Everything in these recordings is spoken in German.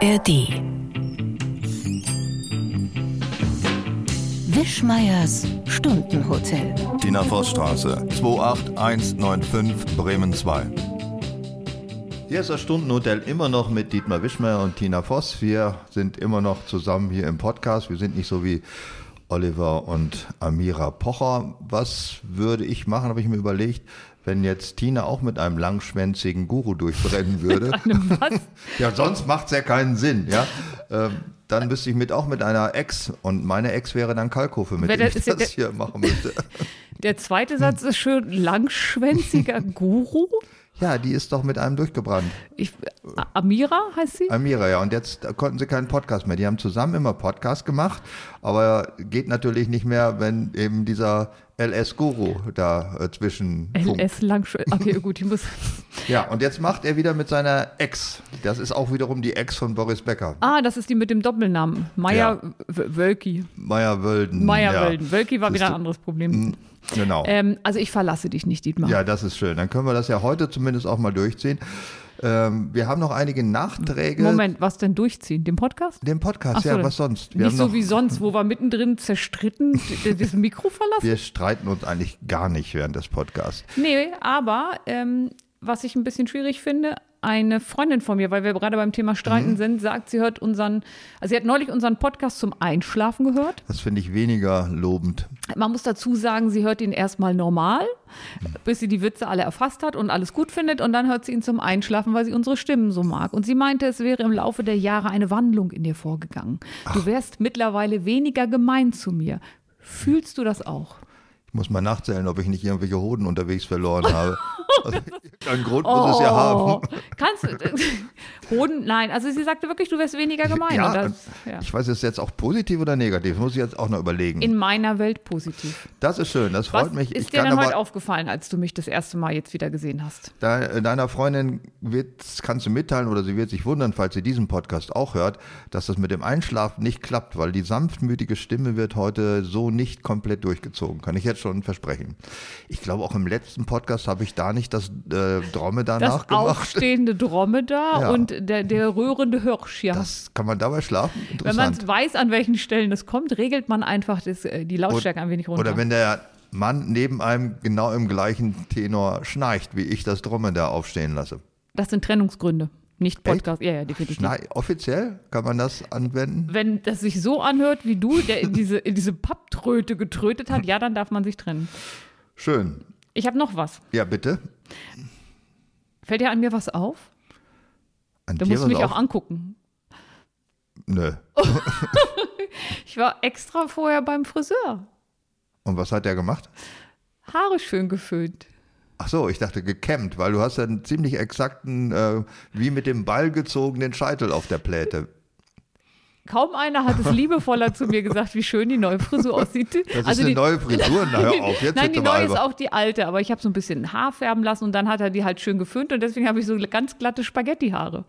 ARD. Wischmeiers Stundenhotel. Tina Vossstraße, 28195 Bremen 2. Hier ist das Stundenhotel immer noch mit Dietmar Wischmeier und Tina Voss. Wir sind immer noch zusammen hier im Podcast. Wir sind nicht so wie Oliver und Amira Pocher. Was würde ich machen, habe ich mir überlegt, wenn jetzt Tina auch mit einem langschwänzigen Guru durchbrennen würde. Ja, sonst macht es ja keinen Sinn, ja. Ähm, dann müsste ich mit auch mit einer Ex und meine Ex wäre dann Kalkofe, mit Wer dem ich das hier machen müsste. Der zweite Satz ist schön langschwänziger Guru. Ja, die ist doch mit einem durchgebrannt. Ich, Amira heißt sie? Amira, ja. Und jetzt konnten sie keinen Podcast mehr. Die haben zusammen immer Podcast gemacht, aber geht natürlich nicht mehr, wenn eben dieser LS-Guru da äh, zwischen. LS langschwänziger. Okay, gut, ich muss. Ja, und jetzt macht er wieder mit seiner Ex. Das ist auch wiederum die Ex von Boris Becker. Ah, das ist die mit dem Doppelnamen. Meier W- Wölki. Meier-Wölden. Meier ja. Wölden. Wölki war Siehst wieder ein anderes Problem. Genau. Ähm, also ich verlasse dich nicht, Dietmar. Ja, das ist schön. Dann können wir das ja heute zumindest auch mal durchziehen. Ähm, wir haben noch einige Nachträge. Moment, was denn durchziehen? Den Podcast? Den Podcast, so, ja, was sonst? Wir Nicht so noch, wie sonst, wo wir mittendrin zerstritten das Mikro verlassen? Wir streiten uns eigentlich gar nicht während des Podcasts. Nee, aber ähm, was ich ein bisschen schwierig finde, eine Freundin von mir, weil wir gerade beim Thema Streiten sind, sagt, sie hört unseren, also sie hat neulich unseren Podcast zum Einschlafen gehört. Das finde ich weniger lobend. Man muss dazu sagen, sie hört ihn erstmal normal, bis sie die Witze alle erfasst hat und alles gut findet und dann hört sie ihn zum Einschlafen, weil sie unsere Stimmen so mag. Und sie meinte, es wäre im Laufe der Jahre eine Wandlung in dir vorgegangen. Du wärst mittlerweile weniger gemein zu mir. Fühlst du das auch? Ich muss mal nachzählen, ob ich nicht irgendwelche Hoden unterwegs verloren habe. Also, einen Grund muss es ja haben. Oh, Kannst du. Hoden, nein. Also sie sagte wirklich, du wärst weniger gemein. Ja, das, ja. Ich weiß, ist jetzt auch positiv oder negativ? Das muss ich jetzt auch noch überlegen. In meiner Welt positiv. das ist schön, das Was freut mich. ist ich dir denn heute aber aufgefallen, als du mich das erste Mal jetzt wieder gesehen hast? de- deiner Freundin wird, kannst du mitteilen oder sie wird sich wundern, falls sie diesen Podcast auch hört, dass das mit dem Einschlafen nicht klappt, weil die sanftmütige Stimme wird heute so nicht komplett durchgezogen. Kann ich jetzt schon versprechen. Ich glaube, auch im letzten Podcast habe ich da nicht das äh, Dromedar Das nachgemacht. aufstehende Dromedar Ja. und der, der rührende Hirsch, ja. Das kann man dabei schlafen? Wenn man weiß, an welchen Stellen es kommt, regelt man einfach das, äh, die Lautstärke ein wenig runter. Oder wenn der Mann neben einem genau im gleichen Tenor schnarcht, wie ich das Dromedar aufstehen lasse. das sind Trennungsgründe, nicht Podcast. Ja, ja, definitiv. Schnarch, offiziell kann man das anwenden? Wenn das sich so anhört wie du, der in diese, in diese Papptröte getrötet hat, ja, dann darf man sich trennen. Schön. Ich habe noch was. Ja, bitte. Fällt dir an mir was auf? An Da musst du mich auf? auch angucken. Nö. Ich war extra vorher beim Friseur. Und was hat der gemacht? Haare schön geföhnt. Ach so, ich dachte gekämmt, weil du hast ja einen ziemlich exakten, äh, wie mit dem Ball gezogenen Scheitel auf der Pläte. Kaum einer hat es liebevoller zu mir gesagt, wie schön die neue Frisur aussieht. Das Also ist eine die, neue Frisur. Na, hör auf, jetzt Nein, die neue ist auch die alte, aber ich habe so ein bisschen Haar färben lassen und dann hat er die halt schön geföhnt und deswegen habe ich so ganz glatte Spaghetti-Haare.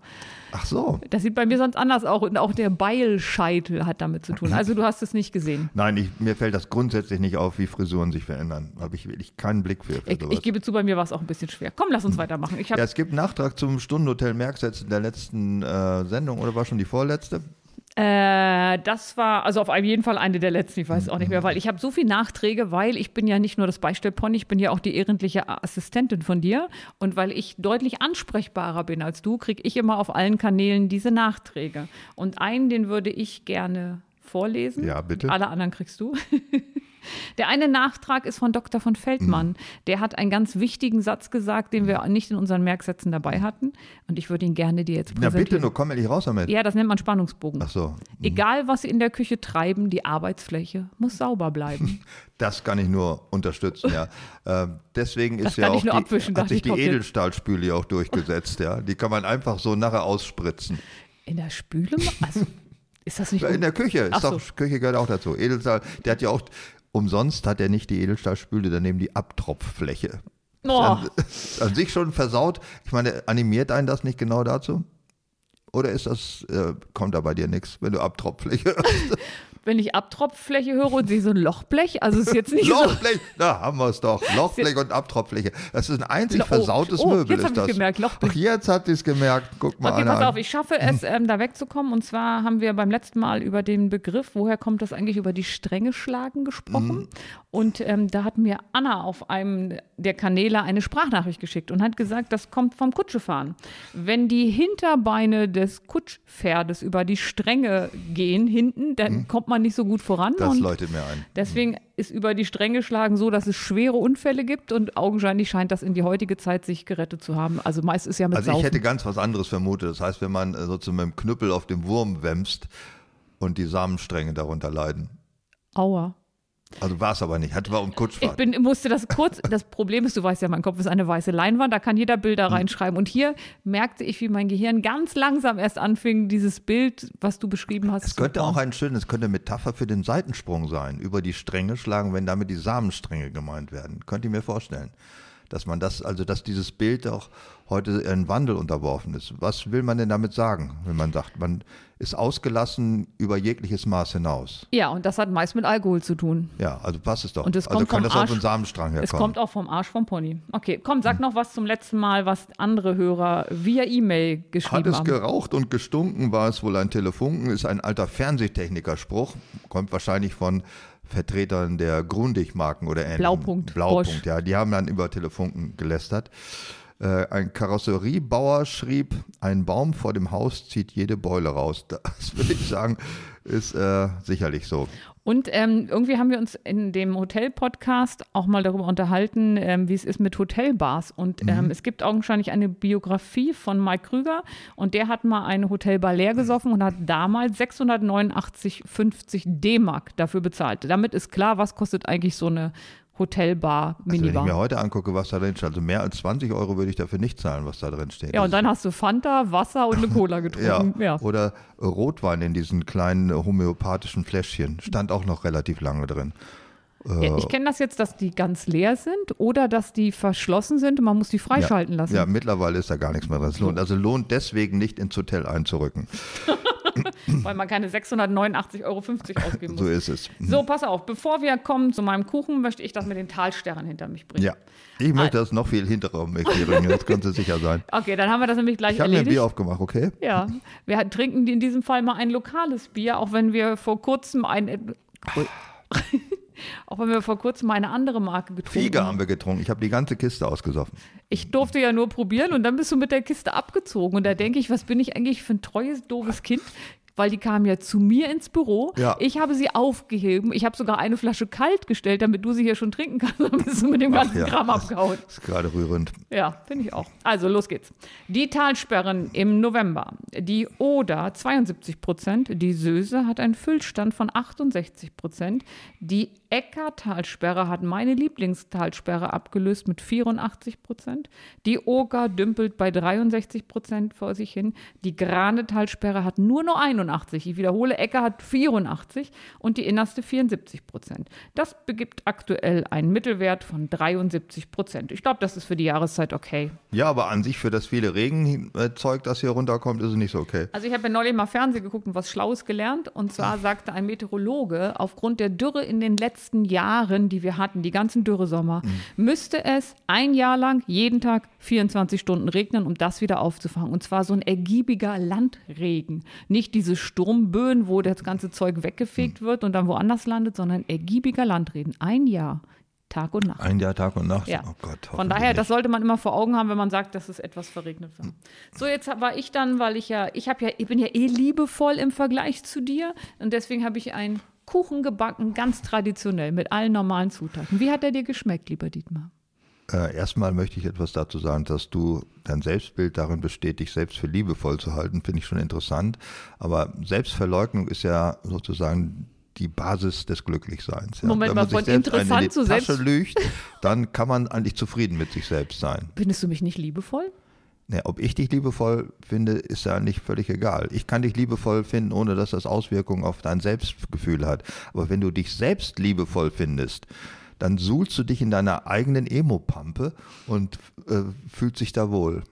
Ach so. Das sieht bei mir sonst anders aus und auch der Beilscheitel hat damit zu tun. Also du hast es nicht gesehen. Nein, ich, mir fällt das grundsätzlich nicht auf, wie Frisuren sich verändern. Habe ich wirklich keinen Blick für. für Ich, ich gebe zu, bei mir war es auch ein bisschen schwer. Komm, lass uns weitermachen. Ich ja, es gibt einen Nachtrag zum Stundenhotel Merksatz in der letzten äh, Sendung oder war schon die vorletzte? Äh, das war also auf jeden Fall eine der letzten, ich weiß auch nicht mehr, weil ich habe so viel Nachträge, weil ich bin ja nicht nur das Beistellpony, ich bin ja auch die ehrenliche Assistentin von dir und weil ich deutlich ansprechbarer bin als du, kriege ich immer auf allen Kanälen diese Nachträge. Und einen, den würde ich gerne vorlesen. Ja, bitte. Alle anderen kriegst du. Der eine Nachtrag ist von Dr. von Feldmann. Der hat einen ganz wichtigen Satz gesagt, den wir nicht in unseren Merksätzen dabei hatten. Und ich würde ihn gerne dir jetzt Na präsentieren. bitte, nur komm endlich raus damit. Ja, das nennt man Spannungsbogen. Ach so. Egal, was Sie in der Küche treiben, die Arbeitsfläche muss sauber bleiben. Das kann ich nur unterstützen, ja. Ähm, deswegen ist ja auch die, abwischen, hat sich ich, die. Edelstahlspüle auch durchgesetzt, ja. Die kann man einfach so nachher ausspritzen. In der Spüle? Also, ist das nicht In der Küche, ist so. doch, Küche gehört auch dazu. Edelstahl, der hat ja auch, umsonst hat er nicht die Edelstahlspüle, daneben die Abtropffläche. Oh, An, an sich schon versaut. Ich meine, animiert einen das nicht genau dazu? Oder ist das, äh, kommt da bei dir nichts, wenn du Abtropffläche hast? wenn ich Abtropffläche höre und sehe so ein Lochblech, also ist jetzt nicht Lochblech, da haben wir es doch. Lochblech und Abtropffläche. Das ist ein einzig Lo- oh, versautes oh, Möbel. jetzt hab ist ich's das. gemerkt, Lochblech. Ach, jetzt hat sie es gemerkt. Guck mal Okay, pass auf, ich schaffe es, ähm, da wegzukommen. Und zwar haben wir beim letzten Mal über den Begriff, woher kommt das eigentlich, über die Stränge schlagen gesprochen. Und ähm, da hat mir Anna auf einem der Kanäle eine Sprachnachricht geschickt und hat gesagt, das kommt vom Kutschefahren. Wenn die Hinterbeine des Kutschpferdes über die Stränge gehen hinten, dann kommt man nicht so gut voran. Das und leuchtet mir ein. Deswegen ist über die Stränge schlagen so, dass es schwere Unfälle gibt und augenscheinlich scheint das in die heutige Zeit sich gerettet zu haben. Also meist ist ja mit Also ich Saufen. hätte ganz was anderes vermutet. Das heißt, wenn man äh, sozusagen mit dem Knüppel auf den Wurm wämst und die Samenstränge darunter leiden. Aua. Also war es aber nicht. Hatte war um Ich Kutschfahrt. bin, musste das kurz, das Problem ist, du weißt ja, mein Kopf ist eine weiße Leinwand, da kann jeder Bilder Hm. reinschreiben. Und hier merkte ich, wie mein Gehirn ganz langsam erst anfing, dieses Bild, was du beschrieben hast. Es könnte auch ein schönes, könnte Metapher für den Seitensprung sein. Über die Stränge schlagen, wenn damit die Samenstränge gemeint werden. Könnte ich mir vorstellen. Dass man das, also dass dieses Bild auch heute in Wandel unterworfen ist. Was will man denn damit sagen, wenn man sagt, man ist ausgelassen über jegliches Maß hinaus? Ja, und das hat meist mit Alkohol zu tun. Ja, also passt es doch. Und es also kommt kann vom das auf Arsch- einen Samenstrang herkommen. Es kommt auch vom Arsch vom Pony. Okay, komm, sag noch was zum letzten Mal, was andere Hörer via E-Mail Hat geschrieben es haben. geraucht und gestunken, war es wohl ein Telefunken, ist ein alter Fernsehtechniker-Spruch, kommt wahrscheinlich von Vertretern der Grundig-Marken oder ähnlichem. Blaupunkt, Blaupunkt, Bosch. ja, die haben dann über Telefunken gelästert. Äh, ein Karosseriebauer schrieb, ein Baum vor dem Haus zieht jede Beule raus. Das würde ich sagen, ist äh, sicherlich so. Und ähm, irgendwie haben wir uns in dem Hotel-Podcast auch mal darüber unterhalten, ähm, wie es ist mit Hotelbars. Und ähm, es gibt augenscheinlich eine Biografie von Mike Krüger und der hat mal eine Hotelbar leer gesoffen und hat damals 689,50 D-Mark dafür bezahlt. Damit ist klar, was kostet eigentlich so eine Hotelbar, Also wenn ich Minibar. mir heute angucke, was da drin steht, also mehr als 20 Euro würde ich dafür nicht zahlen, was da drin steht. ja, und dann hast du Fanta, Wasser und eine Cola getrunken. Ja, Ja. oder Rotwein in diesen kleinen äh, homöopathischen Fläschchen. Stand auch noch relativ lange drin. Ja, ich kenne das jetzt, dass die ganz leer sind oder dass die verschlossen sind und man muss die freischalten lassen. Ja, mittlerweile ist da gar nichts mehr drin. Es lohnt, also lohnt deswegen nicht ins Hotel einzurücken. Weil man keine 689,50 Euro ausgeben muss. So ist es. So, pass auf, bevor wir kommen zu meinem Kuchen, möchte ich das mit den Talsterren hinter mich bringen. Ja. Ich möchte das noch viel hinterer mich bringen, das könnte sicher sein. Okay, dann haben wir das nämlich gleich Ich habe mir ein erledigt. Bier aufgemacht, okay? ja, wir trinken in diesem Fall mal ein lokales Bier, auch wenn wir vor kurzem ein auch wenn wir vor kurzem eine andere Marke getrunken Fiege haben wir getrunken. Ich habe die ganze Kiste ausgesoffen. Ich durfte ja nur probieren und dann bist du mit der Kiste abgezogen. Und da denke ich, was bin ich eigentlich für ein treues, doofes Kind? Weil die kamen ja zu mir ins Büro. Ja. Ich habe sie aufgeheben. Ich habe sogar eine Flasche kalt gestellt, damit du sie hier schon trinken kannst. Dann bist du mit dem ganzen ja. Kram abgehauen. Das ist gerade rührend. Ja, finde ich auch. Also, los geht's. Die Talsperren im November. Die Oder 72 Prozent. Die Söse hat einen Füllstand von 68 Prozent. Die Ecker-Talsperre hat meine Lieblingstalsperre abgelöst mit 84 Prozent. Die Oger dümpelt bei 63 Prozent vor sich hin. Die Grane-Talsperre hat nur noch 81. Ich wiederhole, Ecker hat 84 und die innerste 74 Prozent. Das begibt aktuell einen Mittelwert von 73 Prozent. Ich glaube, das ist für die Jahreszeit okay. Ja, aber an sich für das viele Regenzeug, das hier runterkommt, ist es nicht so okay. Also ich habe ja neulich mal Fernsehen geguckt und was Schlaues gelernt. Und zwar sagte ein Meteorologe, aufgrund der Dürre in den letzten Jahren, die wir hatten, die ganzen Dürresommer, müsste es ein Jahr lang jeden Tag 24 Stunden regnen, um das wieder aufzufangen. Und zwar so ein ergiebiger Landregen. Nicht diese Sturmböen, wo das ganze Zeug weggefegt wird und dann woanders landet, sondern ergiebiger Landregen. Ein Jahr, Tag und Nacht. Ein Jahr Tag und Nacht. Ja. Oh Gott, Von daher, das sollte man immer vor Augen haben, wenn man sagt, dass es etwas verregnet war. So, jetzt war ich dann, weil ich ja, ich habe ja, ich bin ja eh liebevoll im Vergleich zu dir und deswegen habe ich einen Kuchen gebacken, ganz traditionell, mit allen normalen Zutaten. Wie hat er dir geschmeckt, lieber Dietmar? Äh, erstmal möchte ich etwas dazu sagen, dass du dein Selbstbild darin besteht, dich selbst für liebevoll zu halten, finde ich schon interessant. Aber Selbstverleugnung ist ja sozusagen die Basis des Glücklichseins. Ja. Moment Wenn mal, man von selbst interessant in die zu Tasche selbst- lügt, dann kann man eigentlich zufrieden mit sich selbst sein. Findest du mich nicht liebevoll? Ne, ob ich dich liebevoll finde, ist ja nicht völlig egal. Ich kann dich liebevoll finden, ohne dass das Auswirkungen auf dein Selbstgefühl hat. Aber wenn du dich selbst liebevoll findest, dann suhlst du dich in deiner eigenen Emo-Pampe und äh, fühlst dich da wohl.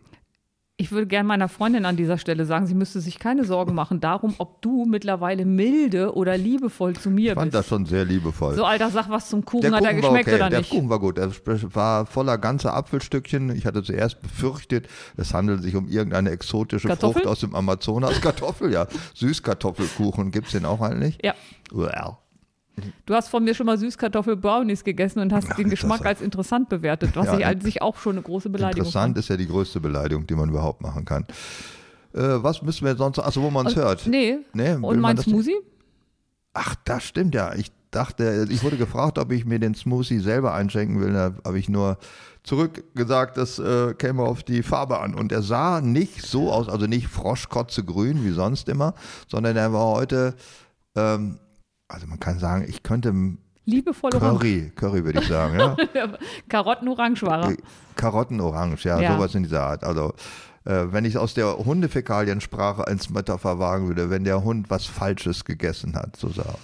Ich würde gerne meiner Freundin an dieser Stelle sagen, sie müsste sich keine Sorgen machen darum, ob du mittlerweile milde oder liebevoll zu mir Ich fand bist. das schon sehr liebevoll. So, Alter, sag was zum Kuchen. der Hat er Kuchen geschmeckt okay, oder der nicht? Kuchen war gut. Er war voller ganzer Apfelstückchen. Ich hatte zuerst befürchtet, es handelt sich um irgendeine exotische Kartoffel? Frucht aus dem Amazonas. Kartoffel, ja. Süßkartoffelkuchen. Gibt es den auch eigentlich? Ja. Well. Du hast von mir schon mal Süßkartoffel-Brownies gegessen und hast Ach, den Geschmack als interessant bewertet, was Ja, ich an sich auch schon eine große Beleidigung Interessant ist ja die größte Beleidigung, die man überhaupt machen kann. Äh, was müssen wir sonst, achso, wo man es hört? fand. Nee. Nee, und mein Smoothie? Ach, das stimmt ja. Ich dachte, ich wurde gefragt, ob ich mir den Smoothie selber einschenken will. Da habe ich nur zurückgesagt, das äh, käme auf die Farbe an. Und er sah nicht so aus, also nicht froschkotzegrün wie sonst immer, sondern er war heute, ähm, also man kann sagen, ich könnte Liebevoll orange. Curry, Curry würde ich sagen, ja. Karotten-orange war er. Äh, Karottenorange, ja, Ja. sowas in dieser Art. Also äh, wenn ich aus der Hundefäkaliensprache als Metapher wagen würde, wenn der Hund was Falsches gegessen hat, so sah aus.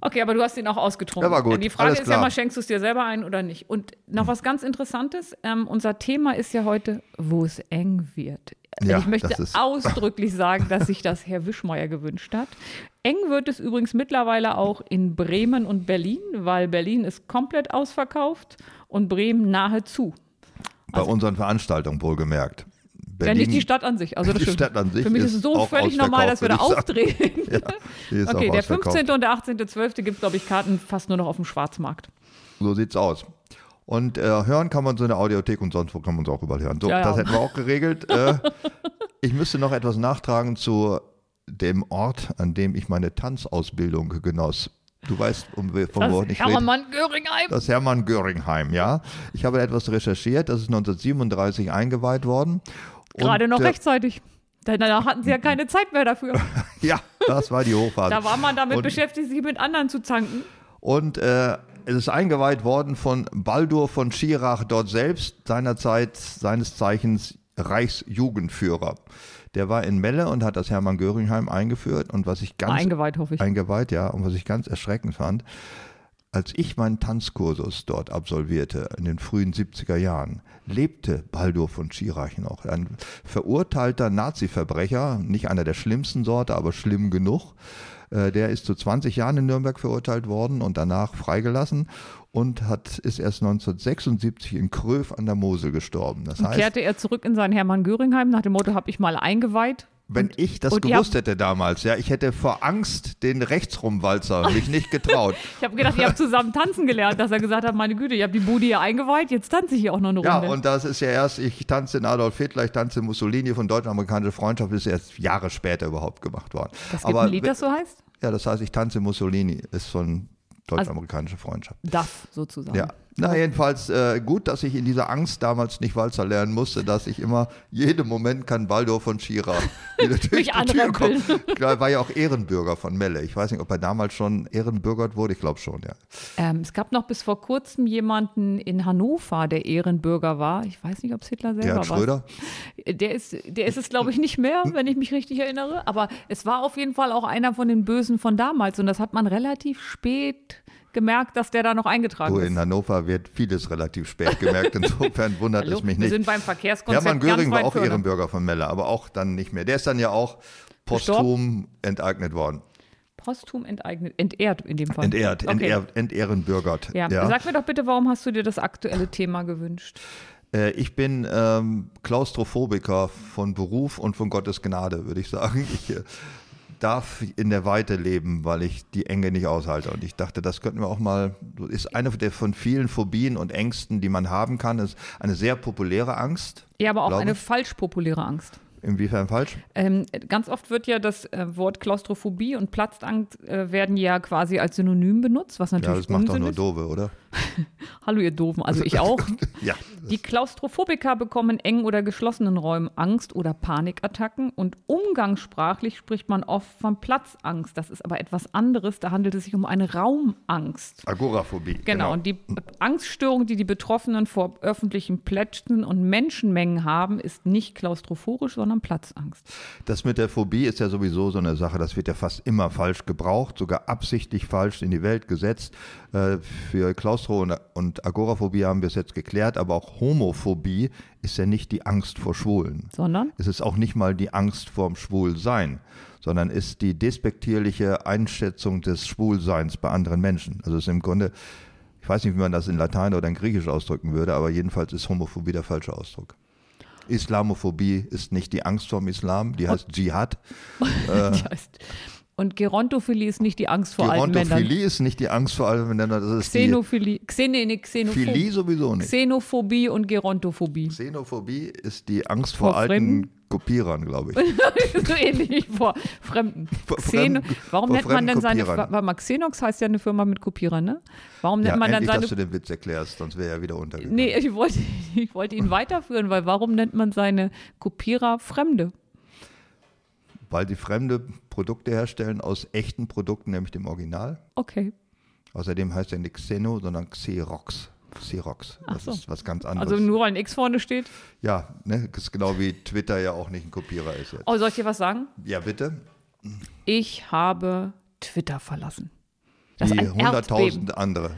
Okay, aber du hast ihn auch ausgetrunken. Ja, war gut. Die Frage Alles ist ja klar. mal, schenkst du es dir selber ein oder nicht? Und noch was ganz Interessantes. Ähm, unser Thema ist ja heute, wo es eng wird. Ja, ich möchte ausdrücklich sagen, dass sich das Herr Wischmeier gewünscht hat. Eng wird es übrigens mittlerweile auch in Bremen und Berlin, weil Berlin ist komplett ausverkauft und Bremen nahezu. Bei unseren Veranstaltungen wohlgemerkt. Ja, nicht die Stadt an sich. Also das die stimmt. Stadt an sich Für mich ist es so völlig normal, dass wir da auftreten. Ja, Okay, der ausverkauft. 15. und der 18.12. gibt es, glaube ich, Karten fast nur noch auf dem Schwarzmarkt. So sieht's aus. Und äh, hören kann man so in der Audiothek und sonst wo kann man es auch überall hören. So, Ja, ja. das hätten wir auch geregelt. äh, ich müsste noch etwas nachtragen zu dem Ort, an dem ich meine Tanzausbildung genoss. Du weißt, um, von Das wo ich rede. Hermann Göringheim. Das Hermann Göringheim, ja. Ich habe etwas recherchiert, das ist 1937 eingeweiht worden. Gerade noch äh, rechtzeitig. Denn Danach hatten sie ja keine Zeit mehr dafür. Ja, das war die Hochphase. Da war man damit Und- beschäftigt, sich mit anderen zu zanken. Und äh, es ist eingeweiht worden von Baldur von Schirach dort selbst, seinerzeit seines Zeichens Reichsjugendführer. Der war in Melle und hat das Hermann Göringheim eingeführt. Und was ich ganz Eingeweiht, hoffe ich. eingeweiht, ja, und was ich ganz erschreckend fand, als ich meinen Tanzkursus dort absolvierte, in den frühen 70er Jahren, lebte Baldur von Schirach noch. Ein verurteilter Nazi-Verbrecher, nicht einer der schlimmsten Sorte, aber schlimm genug. Äh, Der ist zu 20 Jahren in Nürnberg verurteilt worden und danach freigelassen und hat, ist erst 1976 in Kröv an der Mosel gestorben. Das Und heißt, kehrte er zurück in sein Hermann Göringheim nach dem Motto, habe ich mal eingeweiht. Wenn ich das und gewusst hätte damals, ja, ich hätte vor Angst den Rechtsrumwalzer mich nicht getraut. Ich habe gedacht, ihr habt zusammen tanzen gelernt, dass er gesagt hat, meine Güte, ihr habt die Bude hier eingeweiht, jetzt tanze ich hier auch noch eine Ja, Runde. und das ist ja erst, ich tanze in Adolf Hitler, ich tanze in Mussolini von deutsch-amerikanische Freundschaft, ist erst Jahre später überhaupt gemacht worden. das gibt Aber ein Lied, das so heißt? Ja, das heißt, ich tanze in Mussolini, ist von deutsch-amerikanische Freundschaft. DAF sozusagen. Ja. Na, jedenfalls äh, gut, dass ich in dieser Angst damals nicht Walzer lernen musste, dass ich immer, jeden Moment kann Baldur von Schira wieder durch die Tür kommen. Er war ja auch Ehrenbürger von Melle. Ich weiß nicht, ob er damals schon ehrenbürgert wurde. Ich glaube schon, ja. Ähm, es gab noch bis vor kurzem jemanden in Hannover, der Ehrenbürger war. Ich weiß nicht, ob es Hitler selber Gerhard war. Schröder. Der ist, der ist es, glaube ich, nicht mehr, wenn ich mich richtig erinnere. Aber es war auf jeden Fall auch einer von den Bösen von damals. Und das hat man relativ spät gemerkt, dass der da noch eingetragen Du, ist. in Hannover wird vieles relativ spät gemerkt. Insofern wundert Hallo? es mich Wir nicht. sind beim Verkehrskonzept Hermann Göring war auch. Ehrenbürger von Melle, aber auch dann nicht mehr. Der ist dann ja auch posthum enteignet worden. Posthum enteignet, entehrt in dem Fall. Entehrt, Okay. entehrt, entehrenbürgert. Ja. Ja. Sag mir doch bitte, warum hast du dir das aktuelle Thema gewünscht? Äh, Ich bin ähm, Klaustrophobiker von Beruf und von Gottes Gnade, würde ich sagen. Ich äh, darf in der Weite leben, weil ich die Enge nicht aushalte. Und ich dachte, das könnten wir auch mal, das ist eine der von vielen Phobien und Ängsten, die man haben kann. Ist eine sehr populäre Angst. Ja, aber auch eine ich. falsch populäre Angst. Inwiefern falsch? Ähm, ganz oft wird ja das äh, Wort Klaustrophobie und Platzangst äh, werden ja quasi als Synonym benutzt, was Ja, natürlich das macht doch nur ist. Dove, oder? Hallo ihr Doofen, also ich auch. Ja. Die Klaustrophobiker bekommen in engen oder geschlossenen Räumen Angst oder Panikattacken und umgangssprachlich spricht man oft von Platzangst. Das ist aber etwas anderes, da handelt es sich um eine Raumangst. Agoraphobie. Genau, und die Angststörung, die die Betroffenen vor öffentlichen Plätzen und Menschenmengen haben, ist nicht klaustrophorisch, sondern Platzangst. Das mit der Phobie ist ja sowieso so eine Sache, das wird ja fast immer falsch gebraucht, sogar absichtlich falsch in die Welt gesetzt. Äh, Für Klaustro- und, und Agoraphobie haben wir es jetzt geklärt, aber auch Homophobie ist ja nicht die Angst vor Schwulen. Sondern? Es ist auch nicht mal die Angst vorm Schwulsein, sondern ist die despektierliche Einschätzung des Schwulseins bei anderen Menschen. Also es ist im Grunde, ich weiß nicht, wie man das in Latein oder in Griechisch ausdrücken würde, aber jedenfalls ist Homophobie der falsche Ausdruck. Islamophobie ist nicht die Angst vorm Islam, die heißt Dschihad. Äh, die heißt und Gerontophilie ist nicht die Angst vor alten Männern. Gerontophilie ist nicht die Angst vor alten Männern. Das ist Xenophilie. Xene, nee, Xenophobie. Philie sowieso nicht. Xenophobie und Gerontophobie. Xenophobie ist die Angst vor, vor alten Kopierern, glaube ich. so ähnlich vor Fremden. Vor Xeno, warum nennt man denn seine Warte mal, Xenox heißt ja eine Firma mit Kopierern, ne? Warum nennt ja, man dann seine dass du den Witz erklärst, sonst wäre er wieder untergegangen. Nee, ich wollte, ich wollte ihn weiterführen, weil warum nennt man seine Kopierer Fremde? Weil die fremde Produkte herstellen aus echten Produkten, nämlich dem Original. Okay. Außerdem heißt er nicht Xeno, sondern Xerox. Xerox. Das so. ist was ganz anderes. Also nur weil ein X vorne steht? Ja, ne, das ist genau wie Twitter ja auch nicht ein Kopierer ist jetzt. Oh, soll ich dir was sagen? Ja, bitte. Ich habe Twitter verlassen. Das wie hunderttausend andere.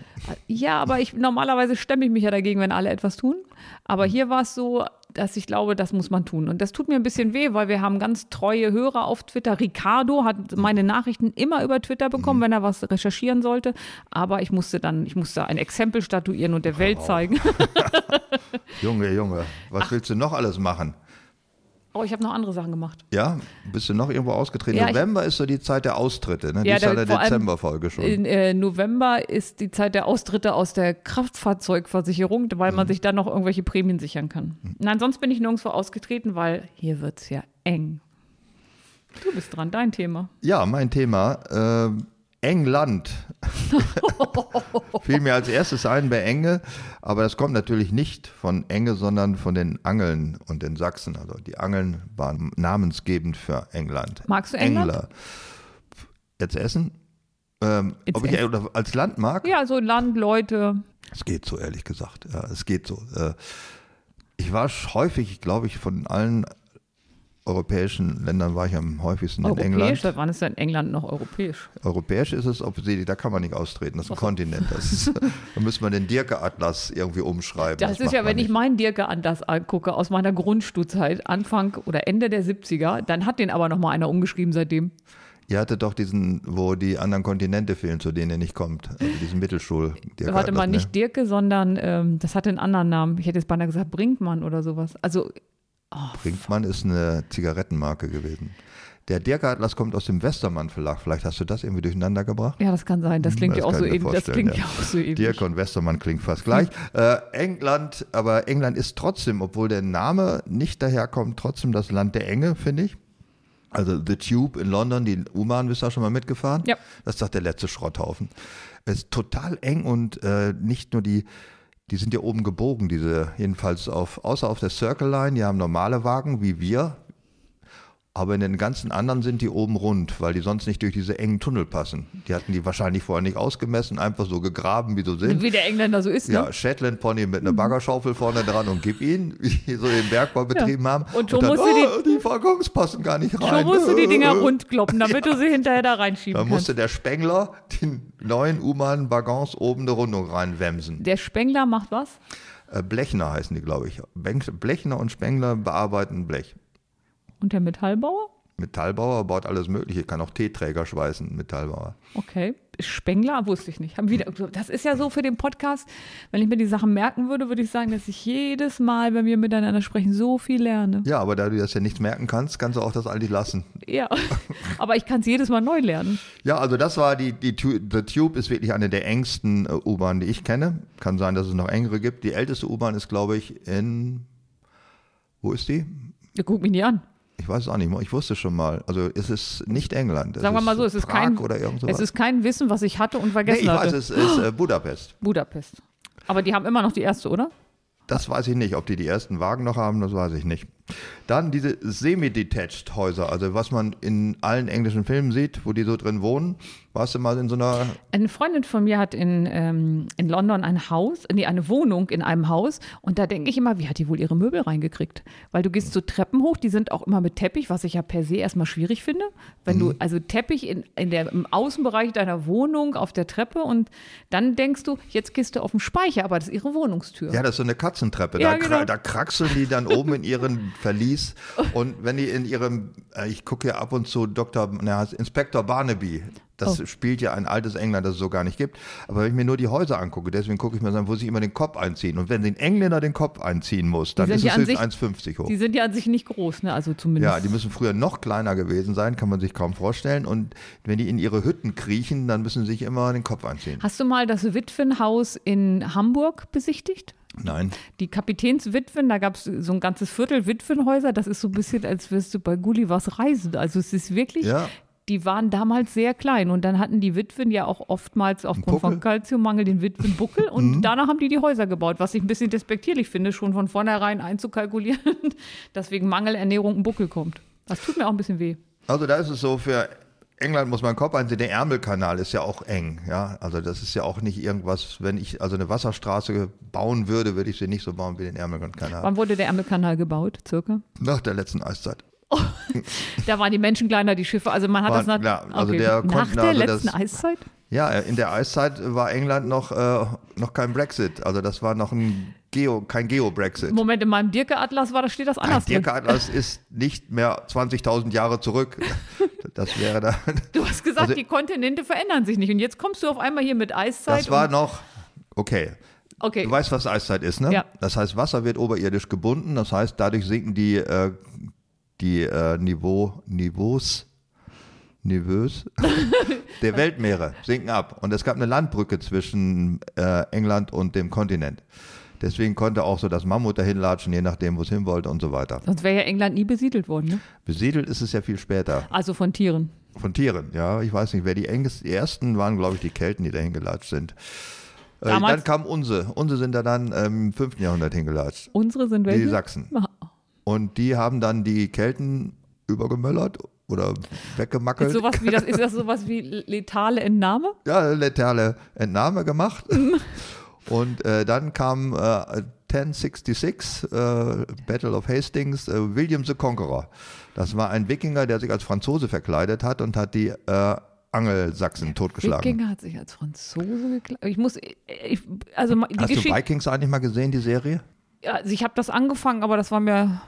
Ja, aber ich normalerweise stemme ich mich ja dagegen, wenn alle etwas tun. Aber hier war es so, dass ich glaube, das muss man tun. Und das tut mir ein bisschen weh, weil wir haben ganz treue Hörer auf Twitter. Ricardo hat meine Nachrichten immer über Twitter bekommen, mhm. wenn er was recherchieren sollte. Aber ich musste dann, ich musste ein Exempel statuieren und der Welt zeigen. Junge, Junge, was Ach. willst du noch alles machen? Oh, ich habe noch andere Sachen gemacht. Ja, bist du noch irgendwo ausgetreten? Ja, November ist so die Zeit der Austritte, ne? Ja, die ist ja der Dezemberfolge schon. In äh, November ist die Zeit der Austritte aus der Kraftfahrzeugversicherung, weil mhm. man sich dann noch irgendwelche Prämien sichern kann. Mhm. Nein, sonst bin ich nirgendwo ausgetreten, weil hier wird es ja eng. Du bist dran, dein Thema. Ja, mein Thema. Äh, England. Fiel mir als erstes ein bei Enge, aber das kommt natürlich nicht von Enge, sondern von den Angeln und den Sachsen. Also die Angeln waren namensgebend für England. Magst du England? Engler. Jetzt Essen? Ähm, ob ich essen. als Land mag? Ja, so Land, Leute. Es geht so, ehrlich gesagt. Ja, es geht so. Äh, ich war häufig, glaube ich, von allen europäischen Ländern war ich am häufigsten europäisch, in England. Seit wann ist denn England noch europäisch? Europäisch ist es offensichtlich, da kann man nicht austreten, das ist ein Kontinent. Ist, da müsste man den Dirke-Atlas irgendwie umschreiben. Das, das ist ja, wenn ich meinen Dirke-Atlas angucke aus meiner Grundstuhlzeit, Anfang oder Ende der 70er, dann hat den aber noch mal einer umgeschrieben seitdem. Ihr hattet doch diesen, wo die anderen Kontinente fehlen, zu denen ihr nicht kommt. Also diesen Mittelschul. Da hatte man nicht Dirke, sondern ähm, das hatte einen anderen Namen. Ich hätte jetzt beinahe gesagt Brinkmann oder sowas. Also Oh, Brinkmann ist eine Zigarettenmarke gewesen. Der Dirk Atlas kommt aus dem Westermann Verlag. Vielleicht hast du das irgendwie durcheinander gebracht? Ja, das kann sein. Das klingt das ja auch so ähnlich. Das klingt ja. auch so ähnlich. Dirk und Westermann klingt fast gleich. Äh, England, aber England ist trotzdem, obwohl der Name nicht daherkommt, trotzdem das Land der Enge, finde ich. Also The Tube in London, die U-Bahn, bist du da schon mal mitgefahren? Ja. Das ist doch der letzte Schrotthaufen. Es ist total eng und äh, nicht nur die die sind ja oben gebogen, diese, jedenfalls auf, außer auf der Circle Line, die haben normale Wagen wie wir, aber in den ganzen anderen sind die oben rund, weil die sonst nicht durch diese engen Tunnel passen. Die hatten die wahrscheinlich vorher nicht ausgemessen, einfach so gegraben, wie so sind. Wie der Engländer so ist, ne? Ja, Shetland Pony mit einer Baggerschaufel vorne dran und gib ihn, wie die so den Bergbau betrieben ja. haben. Und schon musst dann, oh, die, die Waggons passen gar nicht rein. Schon musst du die Dinger rundkloppen, damit ja. du sie hinterher da reinschieben kannst. Dann musste der Spengler den neuen U-Bahn-Waggons oben eine Rundung reinwemsen. Der Spengler macht was? Äh, Blechner heißen die, glaube ich. Blechner und Spengler bearbeiten Blech. Und der Metallbauer? Metallbauer baut alles Mögliche, kann auch Teeträger schweißen, Metallbauer. Okay. Spengler wusste ich nicht. Haben wieder, das ist ja so für den Podcast, wenn ich mir die Sachen merken würde, würde ich sagen, dass ich jedes Mal, wenn wir miteinander sprechen, so viel lerne. Ja, aber da du das ja nichts merken kannst, kannst du auch das eigentlich lassen. Ja, aber ich kann es jedes Mal neu lernen. Ja, also das war die, die The Tube ist wirklich eine der engsten äh, U-Bahnen, die ich kenne. Kann sein, dass es noch engere gibt. Die älteste U-Bahn ist, glaube ich, in, wo ist die? Ja, guck mich nicht an. Ich weiß es auch nicht mehr. Ich wusste schon mal. Also es ist nicht England. Es Sagen wir mal so, es ist, kein, es ist kein Wissen, was ich hatte und vergessen nee, ich hatte. Weiß, es ist äh, Budapest. Budapest. Aber die haben immer noch die erste, oder? Das weiß ich nicht. Ob die die ersten Wagen noch haben, das weiß ich nicht. Dann diese semi-detached Häuser, also was man in allen englischen Filmen sieht, wo die so drin wohnen. Warst du mal in so einer. Eine Freundin von mir hat in, ähm, in London ein Haus, nee, eine Wohnung in einem Haus. Und da denke ich immer, wie hat die wohl ihre Möbel reingekriegt? Weil du gehst so Treppen hoch, die sind auch immer mit Teppich, was ich ja per se erstmal schwierig finde. Wenn du, also Teppich in, in der, im Außenbereich deiner Wohnung auf der Treppe und dann denkst du, jetzt gehst du auf den Speicher, aber das ist ihre Wohnungstür. Ja, das ist so eine Katzentreppe. Ja, da, genau. da kraxeln die dann oben in ihren Verlies. Und wenn die in ihrem, äh, ich gucke ja ab und zu Dr. Na, Inspektor Barnaby. Das Oh. spielt ja ein altes England, das es so gar nicht gibt. Aber wenn ich mir nur die Häuser angucke, deswegen gucke ich mir an, wo sie immer den Kopf einziehen. Und wenn den Engländer den Kopf einziehen muss, dann ist es sich- 1,50 hoch. Die sind ja an sich nicht groß, ne? Also zumindest. Ja, die müssen früher noch kleiner gewesen sein, kann man sich kaum vorstellen. Und wenn die in ihre Hütten kriechen, dann müssen sie sich immer den Kopf einziehen. Hast du mal das Witwenhaus in Hamburg besichtigt? Nein. Die Kapitänswitwen, da gab es so ein ganzes Viertel Witwenhäuser. Das ist so ein bisschen, als wirst du bei Gullivers reisen. Also es ist wirklich, Ja. die waren damals sehr klein. Und dann hatten die Witwen ja auch oftmals aufgrund von Kalziummangel den Witwenbuckel. Und danach haben die die Häuser gebaut, was ich ein bisschen despektierlich finde, schon von vornherein einzukalkulieren, dass wegen Mangelernährung ein Buckel kommt. Das tut mir auch ein bisschen weh. Also da ist es so, für England muss man Kopf einziehen. Der Ärmelkanal ist ja auch eng. Ja, also das ist ja auch nicht irgendwas, wenn ich also eine Wasserstraße bauen würde, würde ich sie nicht so bauen wie den Ärmelkanal. Wann wurde der Ärmelkanal gebaut, circa? Nach der letzten Eiszeit. Da waren die Menschen kleiner, die Schiffe. Also man hat War- das nach, ja, also okay. der nach konnten der also letzten das- Eiszeit? Ja, in der Eiszeit war England noch, äh, noch kein Brexit. Also das war noch ein Geo, kein Geo-Brexit. Moment, in meinem Dirke-Atlas war, da steht das anders drin. Dirk-Atlas ist nicht mehr 20.000 Jahre zurück. Das wäre da. Du hast gesagt, Also- die Kontinente verändern sich nicht. Und jetzt kommst du auf einmal hier mit Eiszeit. Das war noch, okay. okay. Du weißt, was Eiszeit ist, ne? Ja. Das heißt, Wasser wird oberirdisch gebunden. Das heißt, dadurch sinken die, äh, die äh, Niveau, Niveaus, Niveaus der Weltmeere sinken ab. Und es gab eine Landbrücke zwischen äh, England und dem Kontinent. Deswegen konnte auch so das Mammut dahin latschen, je nachdem, wo es hin wollte und so weiter. Sonst wäre ja England nie besiedelt worden. Ne? Besiedelt ist es ja viel später. Also von Tieren. Von Tieren, ja. Ich weiß nicht, wer die engsten, die ersten waren, glaube ich, die Kelten, die dahin gelatscht sind. Äh, dann kam Unse. Unse sind da dann ähm, im 5. Jahrhundert hingelatscht. Unsere sind welche? Die Sachsen. Ah, Und die haben dann die Kelten übergemöllert oder weggemackelt. Ist, sowas wie das, ist das sowas wie letale Entnahme? ja, letale Entnahme gemacht. Und äh, dann kam äh, 1066, äh, Battle of Hastings, äh, William the Conqueror. Das war ein Wikinger, der sich als Franzose verkleidet hat und hat die äh, Angelsachsen totgeschlagen. Wikinger hat sich als Franzose gekleidet. Ich muss, ich, also die Hast du Geschichte, Vikings eigentlich mal gesehen, die Serie? Ja, also ich habe das angefangen, aber das war mir,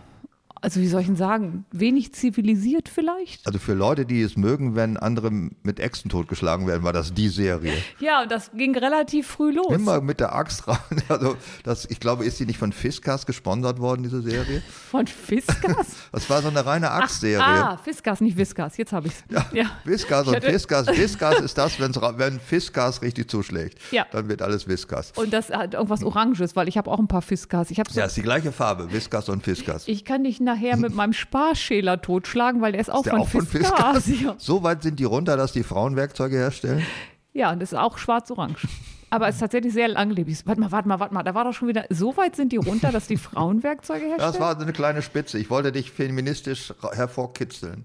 also wie soll ich denn sagen, wenig zivilisiert vielleicht? Also für Leute, die es mögen, wenn andere mit Äxten totgeschlagen werden, war das die Serie. Ja, und das ging relativ früh los. Immer mit der Axt ran. Also das, ich glaube, ist die nicht von Fiskas gesponsert worden, diese Serie? Von Fiskas? Das war so eine reine Axtserie. ah, Fiskas, nicht Viskas. Jetzt habe ich es. Ja. Viskas Ich und Fiskas. Viskas ist das, wenn's, wenn Fiskas richtig zuschlägt. Ja. Dann wird alles Viskas. Und das hat irgendwas Oranges, weil ich habe auch ein paar Fiskas. Ich habe so, Ja, ist die gleiche Farbe, Viskas und Fiskas. ich kann dich nachher mit meinem Sparschäler totschlagen, weil der ist auch, Ist von, auch von? Ja. So weit sind die runter, dass die Frauen Werkzeuge herstellen? ja, und das ist auch schwarz-orange. Aber es ist tatsächlich sehr langlebig. Warte mal, warte mal, warte mal. Da war doch schon wieder, so weit sind die runter, dass die Frauen Werkzeuge herstellen? Das war so eine kleine Spitze. Ich wollte dich feministisch hervorkitzeln.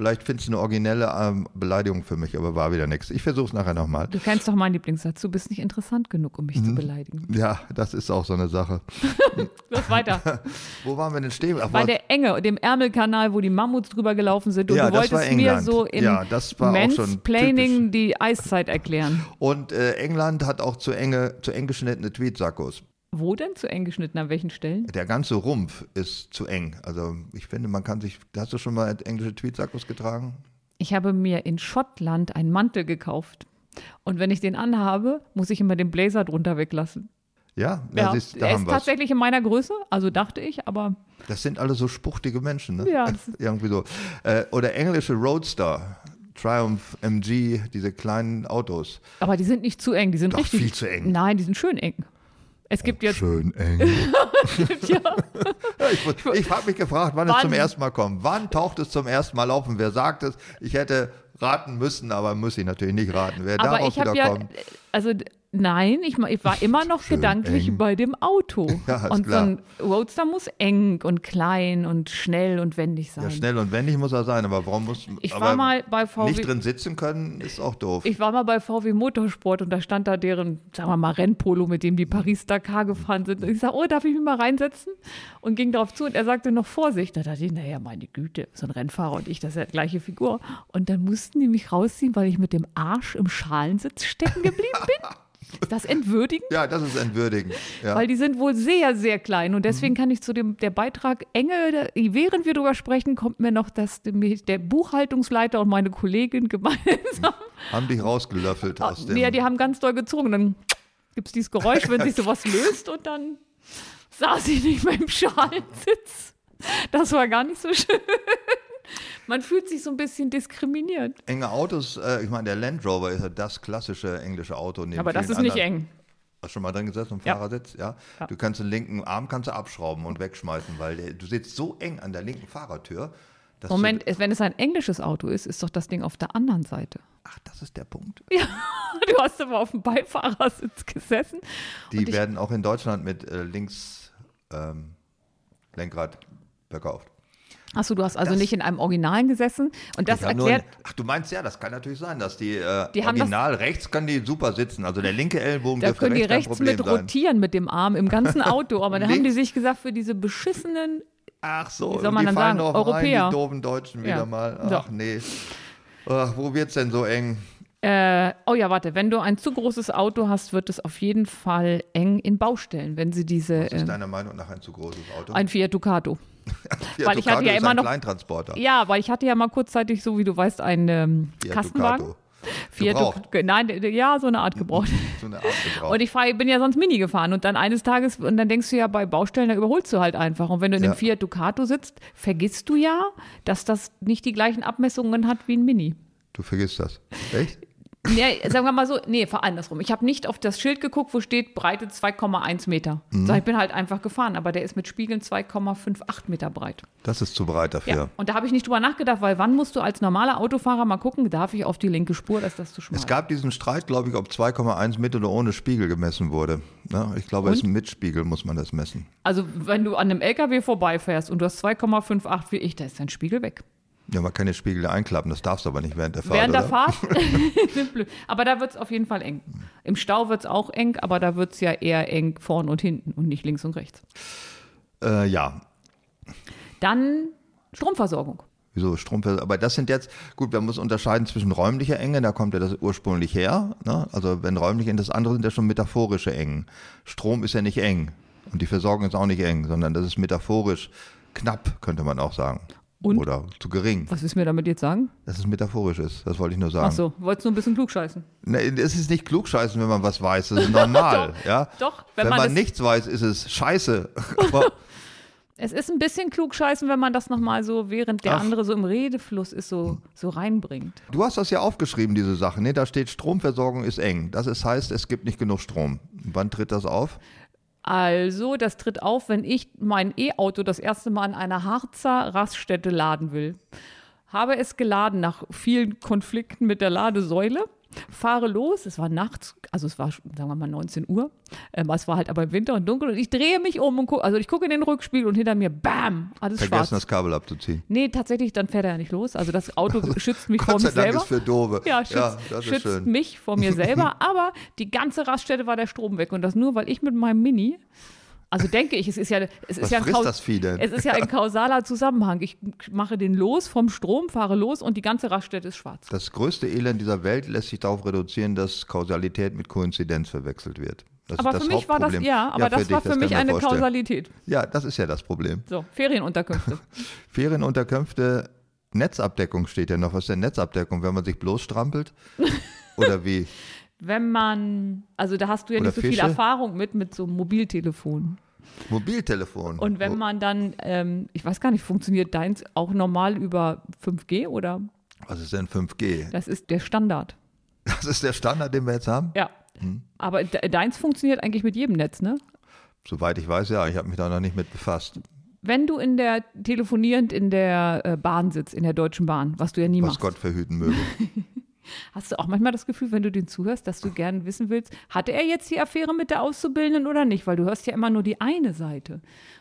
Vielleicht findest du eine originelle ähm, Beleidigung für mich, aber war wieder nichts. Ich versuche es nachher nochmal. Du kennst doch meinen Lieblingssatz. Du bist nicht interessant genug, um mich Mhm. zu beleidigen. Ja, das ist auch so eine Sache. Lass weiter. Wo waren wir denn stehen? Ach, Bei war- der Enge, dem Ärmelkanal, wo die Mammuts drüber gelaufen sind. Und Ja, du das war wolltest mir so in Ja, das war Mansplaining die Eiszeit erklären. Und äh, England hat auch zu, enge, zu eng geschnittene Tweetsackos. Wo denn zu eng geschnitten? An welchen Stellen? Der ganze Rumpf ist zu eng. Also ich finde, man kann sich. Hast du schon mal englische Tweetsackos getragen? Ich habe mir in Schottland einen Mantel gekauft. Und wenn ich den anhabe, muss ich immer den Blazer drunter weglassen. Ja, ja, siehst, da er ist wir tatsächlich in meiner Größe, also dachte ich, aber Das sind alle so spuchtige Menschen, ne? Ja, Irgendwie so. Äh, oder englische Roadster, Triumph MG, diese kleinen Autos. Aber die sind nicht zu eng, die sind Doch, richtig. viel zu eng. Nein, die sind schön eng. Es gibt jetzt, Schön eng. ja, ich ich habe mich gefragt, wann, es Wann? zum ersten Mal kommt. Wann taucht es zum ersten Mal auf und wer sagt es? Ich hätte raten müssen, aber muss ich natürlich nicht raten. Wer aber darauf wieder ja, kommt. also Nein, ich, ich war immer noch Schön gedanklich eng. bei dem Auto. Ja, und klar. so ein Roadster muss eng und klein und schnell und wendig sein. Ja, schnell und wendig muss er sein, aber warum muss Ich war mal bei VW. nicht drin sitzen können, ist auch doof. Ich war mal bei VW Motorsport und da stand da deren, sagen wir mal, Rennpolo, mit dem die Paris-Dakar gefahren sind. Und ich sage, oh, darf ich mich mal reinsetzen? Und ging darauf zu und er sagte noch Vorsicht. Da dachte ich, naja, meine Güte, so ein Rennfahrer und ich, das ist ja die gleiche Figur. Und dann mussten die mich rausziehen, weil ich mit dem Arsch im Schalensitz stecken geblieben bin. Ist das entwürdigend? ja, das ist entwürdigend. Ja. Weil die sind wohl sehr, sehr klein. Und deswegen kann ich zu dem der Beitrag Enge, während wir drüber sprechen, kommt mir noch, dass der Buchhaltungsleiter und meine Kollegin gemeinsam Haben dich rausgelöffelt aus dem. Ah, Ja, die haben ganz doll gezogen. Dann gibt es dieses Geräusch, wenn sich sowas löst und dann saß ich nicht mehr im Schalensitz. Das war gar nicht so schön. Man fühlt sich so ein bisschen diskriminiert. Enge Autos, äh, ich meine, der Land Rover ist ja das klassische englische Auto. Aber das ist vielen nicht anderen. eng. Hast du schon mal drin gesessen im Ja. Fahrersitz? Ja? Ja. Du kannst den linken Arm kannst du abschrauben und wegschmeißen, weil der, du sitzt so eng an der linken Fahrertür. Dass Moment, Du, wenn es ein englisches Auto ist, ist doch das Ding auf der anderen Seite. ach, das ist der Punkt. Du hast aber auf dem Beifahrersitz gesessen. Die ich- werden auch in Deutschland mit äh, links ähm, Lenkrad verkauft. Achso, du hast also Das- nicht in einem Originalen gesessen. Und das nur erklärt, ein, ach, du meinst ja, das kann natürlich sein, dass die, äh, Die haben das- original rechts können die super sitzen. Also der linke Ellbogen da können die rechts mit sein. rotieren mit dem Arm im ganzen Auto. Aber dann haben die sich gesagt, für diese beschissenen Ach so, Wie soll man die dann sagen? Europäer. rein, die doofen Deutschen wieder Ja. mal. So. Ach nee. Ach, wo wird's denn so eng? Äh, oh ja, warte, wenn du ein zu großes Auto hast, wird es auf jeden Fall eng in Baustellen, wenn sie diese. Was ist Äh, deiner Meinung nach ein zu großes Auto? ein Fiat Ducato. Weil ich hatte ja immer noch- Kleintransporter. Ja, weil ich hatte ja mal kurzzeitig, so wie du weißt, einen ähm, Fiat Kastenwagen. Ducato. Duc- Nein, d- ja, so eine Art gebraucht. So eine Art gebraucht. Und ich fahr, bin ja sonst Mini gefahren und dann eines Tages, und dann denkst du ja bei Baustellen, da überholst du halt einfach. Und wenn du in Ja. dem Fiat Ducato sitzt, vergisst du ja, dass das nicht die gleichen Abmessungen hat wie ein Mini. du vergisst das. Echt? Nee, sagen wir mal so, nee, fahr andersrum. Ich habe nicht auf das Schild geguckt, wo steht Breite 2,1 Meter. Mhm. So, ich bin halt einfach gefahren, aber der ist mit Spiegeln 2,58 Meter breit. Das ist zu breit dafür. Ja. Und da habe ich nicht drüber nachgedacht, weil wann musst du als normaler Autofahrer mal gucken, darf ich auf die linke Spur, ist das zu schmal? Es gab diesen Streit, glaube ich, ob 2,1 mit oder ohne Spiegel gemessen wurde. Ja, ich glaube, es ist mit Spiegel muss man das messen. also wenn du an einem LKW vorbeifährst und du hast 2,58 wie ich, da ist dein Spiegel weg. Ja, man kann den Spiegel einklappen, das darfst du aber nicht während der Fahrt. Während der oder? Fahrt. Aber da wird es auf jeden Fall eng. Im Stau wird es auch eng, aber da wird es ja eher eng vorn und hinten und nicht links und rechts. Äh, ja, Dann Stromversorgung. Wieso Strom? Aber das sind jetzt, gut, man muss unterscheiden zwischen räumlicher Enge, da kommt ja das ursprünglich her. Ne? Also wenn räumlich eng, das andere sind ja schon metaphorische Engen. Strom ist ja nicht eng und die Versorgung ist auch nicht eng, sondern das ist metaphorisch knapp, könnte man auch sagen. Und? Oder zu gering. Was willst du mir damit jetzt sagen? Dass es metaphorisch ist, das wollte ich nur sagen. Ach so, wolltest du ein bisschen klugscheißen? Ne, es ist nicht klugscheißen, wenn man was weiß, das ist normal. ja? doch, wenn, wenn man, man nichts weiß, ist es scheiße. Aber Es ist ein bisschen klugscheißen, wenn man das nochmal so, während der Ach. andere so im Redefluss ist, so, so reinbringt. Du hast das ja aufgeschrieben, diese Sache. Ne? Da steht, Stromversorgung ist eng. Das ist, heißt, es gibt nicht genug Strom. Wann tritt das auf? Also, das tritt auf, wenn ich mein E-Auto das erste Mal an einer Harzer Raststätte laden will. Habe es geladen nach vielen Konflikten mit der Ladesäule. Fahre los, es war nachts, also es war, sagen wir mal, 19 Uhr. Ähm, es war halt aber im Winter und dunkel und ich drehe mich um und gucke, also ich gucke in den Rückspiegel und hinter mir, bam, alles Vergessen, schwarz. das Kabel abzuziehen. Nee, tatsächlich, dann fährt er ja nicht los. Also das Auto schützt mich vor mich Dank selber. ist für Dove. Ja, schützt, ja das ist schützt schön. mich vor mir selber, aber die ganze Raststätte war der Strom weg und das nur, weil ich mit meinem Mini, also denke ich, es ist ja, es ist ja ein Kaus- das? Es ist ja ein kausaler Zusammenhang. Ich mache den los vom Strom, fahre los und die ganze Raststätte ist schwarz. Das größte Elend dieser Welt lässt sich darauf reduzieren, dass Kausalität mit Koinzidenz verwechselt wird. Das Aber das für mich war das, ja, aber das dich, war für kann mich eine vorstellen. Kausalität. Ja, das ist ja das Problem. So, Ferienunterkünfte. Ferienunterkünfte, Netzabdeckung steht ja noch. Was ist denn Netzabdeckung, wenn man sich bloß strampelt? Oder wie? Wenn man, also da hast du ja Oder nicht so viel Fische? Erfahrung mit, mit so Mobiltelefonen. Mobiltelefon. Und wenn man dann, ähm, ich weiß gar nicht, funktioniert deins auch normal über 5G oder Was ist denn 5G? das ist der Standard? Das ist der Standard, den wir jetzt haben? Ja. Hm. Aber de deins funktioniert eigentlich mit jedem Netz, ne? Soweit ich weiß, ja. Ich habe mich da noch nicht mit befasst. Wenn du in der telefonierend in der äh, Bahn sitzt, in der Deutschen Bahn, was du ja nie Was machst, Gott verhüten möge. Hast du auch manchmal das Gefühl, wenn du den zuhörst, dass du gern wissen willst, hatte er jetzt die Affäre mit der Auszubildenden oder nicht? Weil du hörst ja immer nur die eine Seite.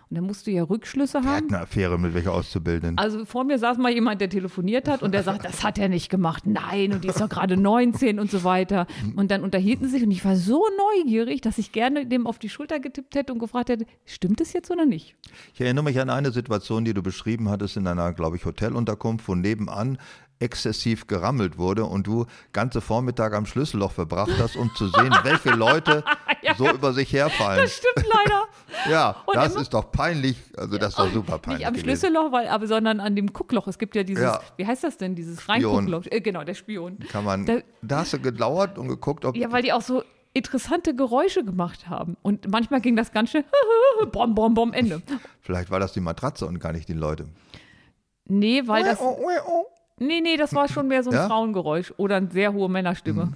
Und dann musst du ja Rückschlüsse Er hat haben. eine Affäre mit welcher Auszubildenden. Also vor mir saß mal jemand, der telefoniert hat und der sagt, das hat er nicht gemacht. Nein, und die ist doch gerade 19 und so weiter. Und dann unterhielten sie sich und ich war so neugierig, dass ich gerne dem auf die Schulter getippt hätte und gefragt hätte, stimmt es jetzt oder nicht? Ich erinnere mich an eine Situation, die du beschrieben hattest in einer, glaube ich, Hotelunterkunft, wo nebenan exzessiv gerammelt wurde und du ganze Vormittag am Schlüsselloch verbracht hast, um zu sehen, welche Leute so über sich herfallen. Das stimmt leider. Ja, Und das ist doch peinlich. Also das ist doch super peinlich. Nicht am. Schlüsselloch, weil, aber, sondern an dem Guckloch. Es gibt ja dieses, Ja. wie heißt das denn, dieses. Reinguckloch. Äh, genau, der Spion. Kann man, Da- da, hast du gelauert und geguckt, ob Ja, weil die auch so interessante Geräusche gemacht haben. Und manchmal ging das ganz schnell, bom, bom, bom, Ende. vielleicht war das die Matratze und gar nicht die Leute. Nee, weil das, oh, oh. Nee, nee, das war schon mehr so ein Ja? Frauengeräusch oder eine sehr hohe Männerstimme.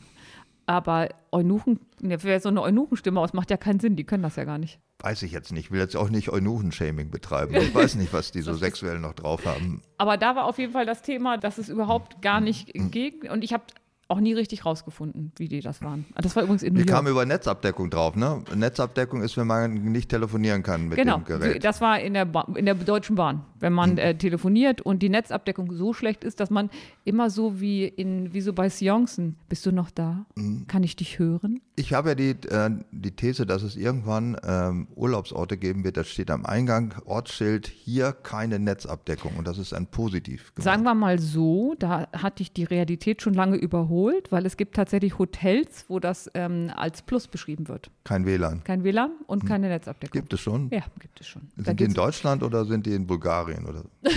Aber Eunuchen, ne, wer so eine Eunuchenstimme aus, macht ja keinen Sinn, die können das ja gar nicht. Weiß ich jetzt nicht. Ich will jetzt auch nicht Eunuchen-Shaming betreiben. Ich weiß nicht, was die so sexuell noch drauf haben. Aber da war auf jeden Fall das Thema, dass es überhaupt gar nicht ging. Und ich habe auch nie richtig rausgefunden, wie die das waren. Ah, Das war übrigens in New York. kamen über Netzabdeckung drauf, ne? Netzabdeckung ist, wenn man nicht telefonieren kann mit Genau, dem Gerät. das war in der, ba in der Deutschen Bahn, wenn Hm. man äh, telefoniert und die Netzabdeckung so schlecht ist, dass man immer so wie in wie so bei Seancen, bist du noch da? Hm. Kann ich dich hören? Ich habe ja die, äh, die These, dass es irgendwann ähm, Urlaubsorte geben wird, da steht am Eingang Ortsschild, hier keine Netzabdeckung und das ist ein Positiv. gemeint. Sagen wir mal so, da hatte ich die Realität schon lange überholt, weil es gibt tatsächlich Hotels, wo das ähm, als Plus beschrieben wird. Kein WLAN. Kein WLAN und keine Netzabdeckung. Hm. Gibt es schon? Ja, gibt es schon. Sind die in Deutschland oder sind die in Bulgarien? Oder?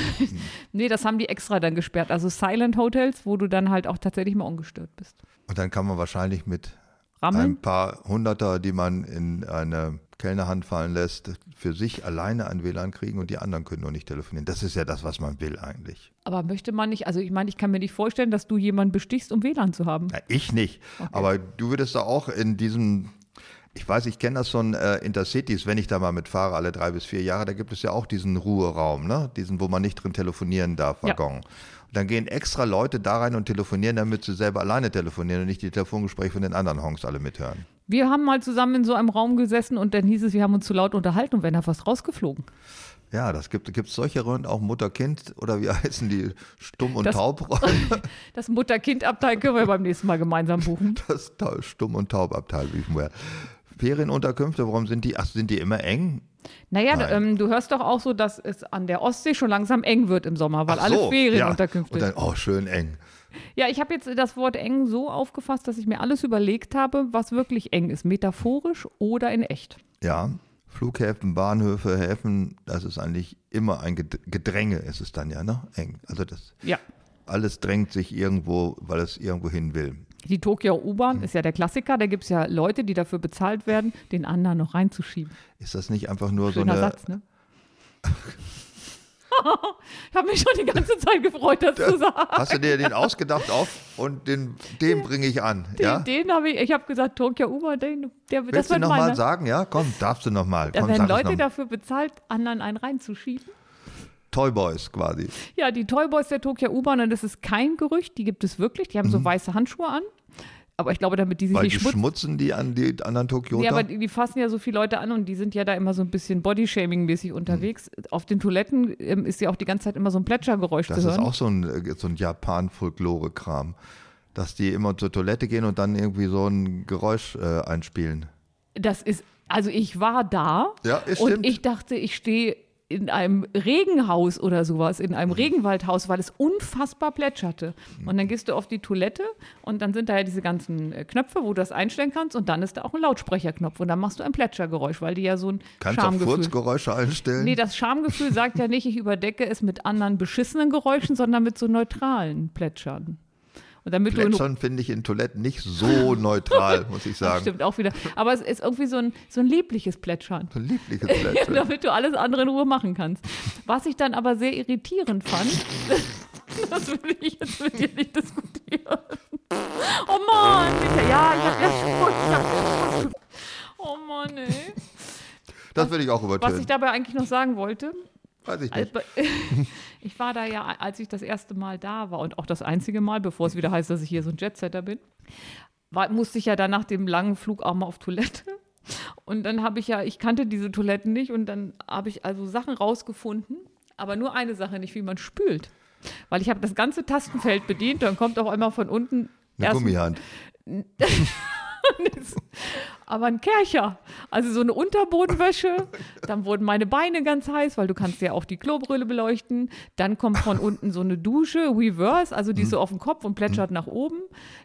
nee, das haben die extra dann gesperrt. Also Silent Hotels, wo du dann halt auch tatsächlich mal ungestört bist. Und dann kann man wahrscheinlich mit ein Rammeln? paar Hunderter, die man in eine Kellnerhand fallen lässt, für sich alleine ein WLAN kriegen und die anderen können nur nicht telefonieren. Das ist ja das, was man will eigentlich. Aber möchte man nicht, also ich meine, ich kann mir nicht vorstellen, dass du jemanden bestichst, um WLAN zu haben. Ja, ich nicht. Aber du würdest da auch in diesem, ich weiß, ich kenne das von äh, Intercities, wenn ich da mal mitfahre, alle drei bis vier Jahre, da gibt es ja auch diesen Ruheraum, ne? diesen, wo man nicht drin telefonieren darf, Ja. Und dann gehen extra Leute da rein und telefonieren, damit sie selber alleine telefonieren und nicht die Telefongespräche von den anderen Honks alle mithören. Wir haben mal zusammen in so einem Raum gesessen und dann hieß es, wir haben uns zu laut unterhalten und wären da fast rausgeflogen. Ja, das gibt es solche Räume, auch Mutter-Kind oder wie heißen die, Stumm- und Das- Taubräume, Das Mutter-Kind-Abteil können wir beim nächsten Mal gemeinsam buchen. das Stumm- und Taubabteil, wie ich mal. Ferienunterkünfte, warum sind die, ach, sind die immer eng? Naja, ähm, du hörst doch auch so, dass es an der Ostsee schon langsam eng wird im Sommer, weil Ach alle so, Ferienunterkünfte. Ja. Und dann, oh, schön eng. Ja, ich habe jetzt das Wort eng so aufgefasst, dass ich mir alles überlegt habe, was wirklich eng ist, metaphorisch oder in echt. Ja, Flughäfen, Bahnhöfe, Häfen, das ist eigentlich immer ein Ged- Gedränge, ist es dann ja, ne? Eng. Also das Ja. alles drängt sich irgendwo, weil es irgendwo hin will. Die Tokio Hm. U-Bahn ist ja der Klassiker. Da gibt es ja Leute, die dafür bezahlt werden, den anderen noch reinzuschieben. Ist das nicht einfach nur Schöner so eine. Satz, ne? ich habe mich schon die ganze Zeit gefreut, das zu sagen. Hast du dir den ausgedacht auf und den, den bringe ich an? ja? Den, den habe ich, ich habe gesagt, Tokio U-Bahn, den, der, das Willst du wird nochmal sagen? Ja, komm, darfst du nochmal. Da Komm, werden Leute noch. dafür bezahlt, anderen einen reinzuschieben. Toy Boys quasi. Ja, die Toyboys der Tokio U-Bahn, und das ist kein Gerücht, die gibt es wirklich. Die haben so weiße Handschuhe an. Aber ich glaube, damit die sich. Weil nicht die schmutzen. schmutzen die an die anderen Tokioter. Nee, aber die, die fassen ja so viele Leute an und die sind ja da immer so ein bisschen Bodyshaming-mäßig Mhm. unterwegs. Auf den Toiletten ähm, ist ja auch die ganze Zeit immer so ein Plätschergeräusch Das zu ist hören. auch so ein, äh, so ein Japan-Folklore-Kram. Dass die immer zur Toilette gehen und dann irgendwie so ein Geräusch äh, einspielen. Das ist, also ich war da Ja, und stimmt. ich dachte, ich stehe in einem Regenhaus oder sowas, in Mhm. einem Regenwaldhaus, weil es unfassbar plätscherte. Mhm. Und dann gehst du auf die Toilette und dann sind da ja diese ganzen äh, Knöpfe, wo du das einstellen kannst und dann ist da auch ein Lautsprecherknopf und dann machst du ein Plätschergeräusch, weil die ja so ein Kannst du auch Schamgefühl. Furzgeräusche einstellen? Nee, das Schamgefühl sagt ja nicht, ich überdecke es mit anderen beschissenen Geräuschen, sondern mit so neutralen Plätschern. Und damit Plätschern finde ich in Toiletten nicht so neutral, muss ich Das sagen. stimmt auch wieder. Aber es ist irgendwie so ein, so ein liebliches Plätschern. So ein liebliches Plätschern. damit du alles andere in Ruhe machen kannst. Was ich dann aber sehr irritierend fand, das will ich jetzt mit dir nicht diskutieren. Oh Mann, Michael, ja, ich hab ja schon, ich hab ja schon. Oh Mann, ey. Das würde ich auch Was übertönen. ich dabei eigentlich noch sagen wollte, Weiß ich nicht. Also, ich war da ja, als ich das erste Mal da war und auch das einzige Mal, bevor es wieder heißt, dass ich hier so ein Jetsetter bin, war, musste ich ja dann nach dem langen Flug auch mal auf Toilette. Und dann habe ich ja, ich kannte diese Toiletten nicht und dann habe ich also Sachen rausgefunden, aber nur eine Sache nicht, wie man spült. Weil ich habe das ganze Tastenfeld bedient, dann kommt auch einmal von unten Eine erst- Gummihand. aber ein Kercher. Also so eine Unterbodenwäsche. Dann wurden meine Beine ganz heiß, weil du kannst ja auch die Klobrille beleuchten. Dann kommt von unten so eine Dusche, Reverse, also die ist so auf dem Kopf und plätschert nach oben.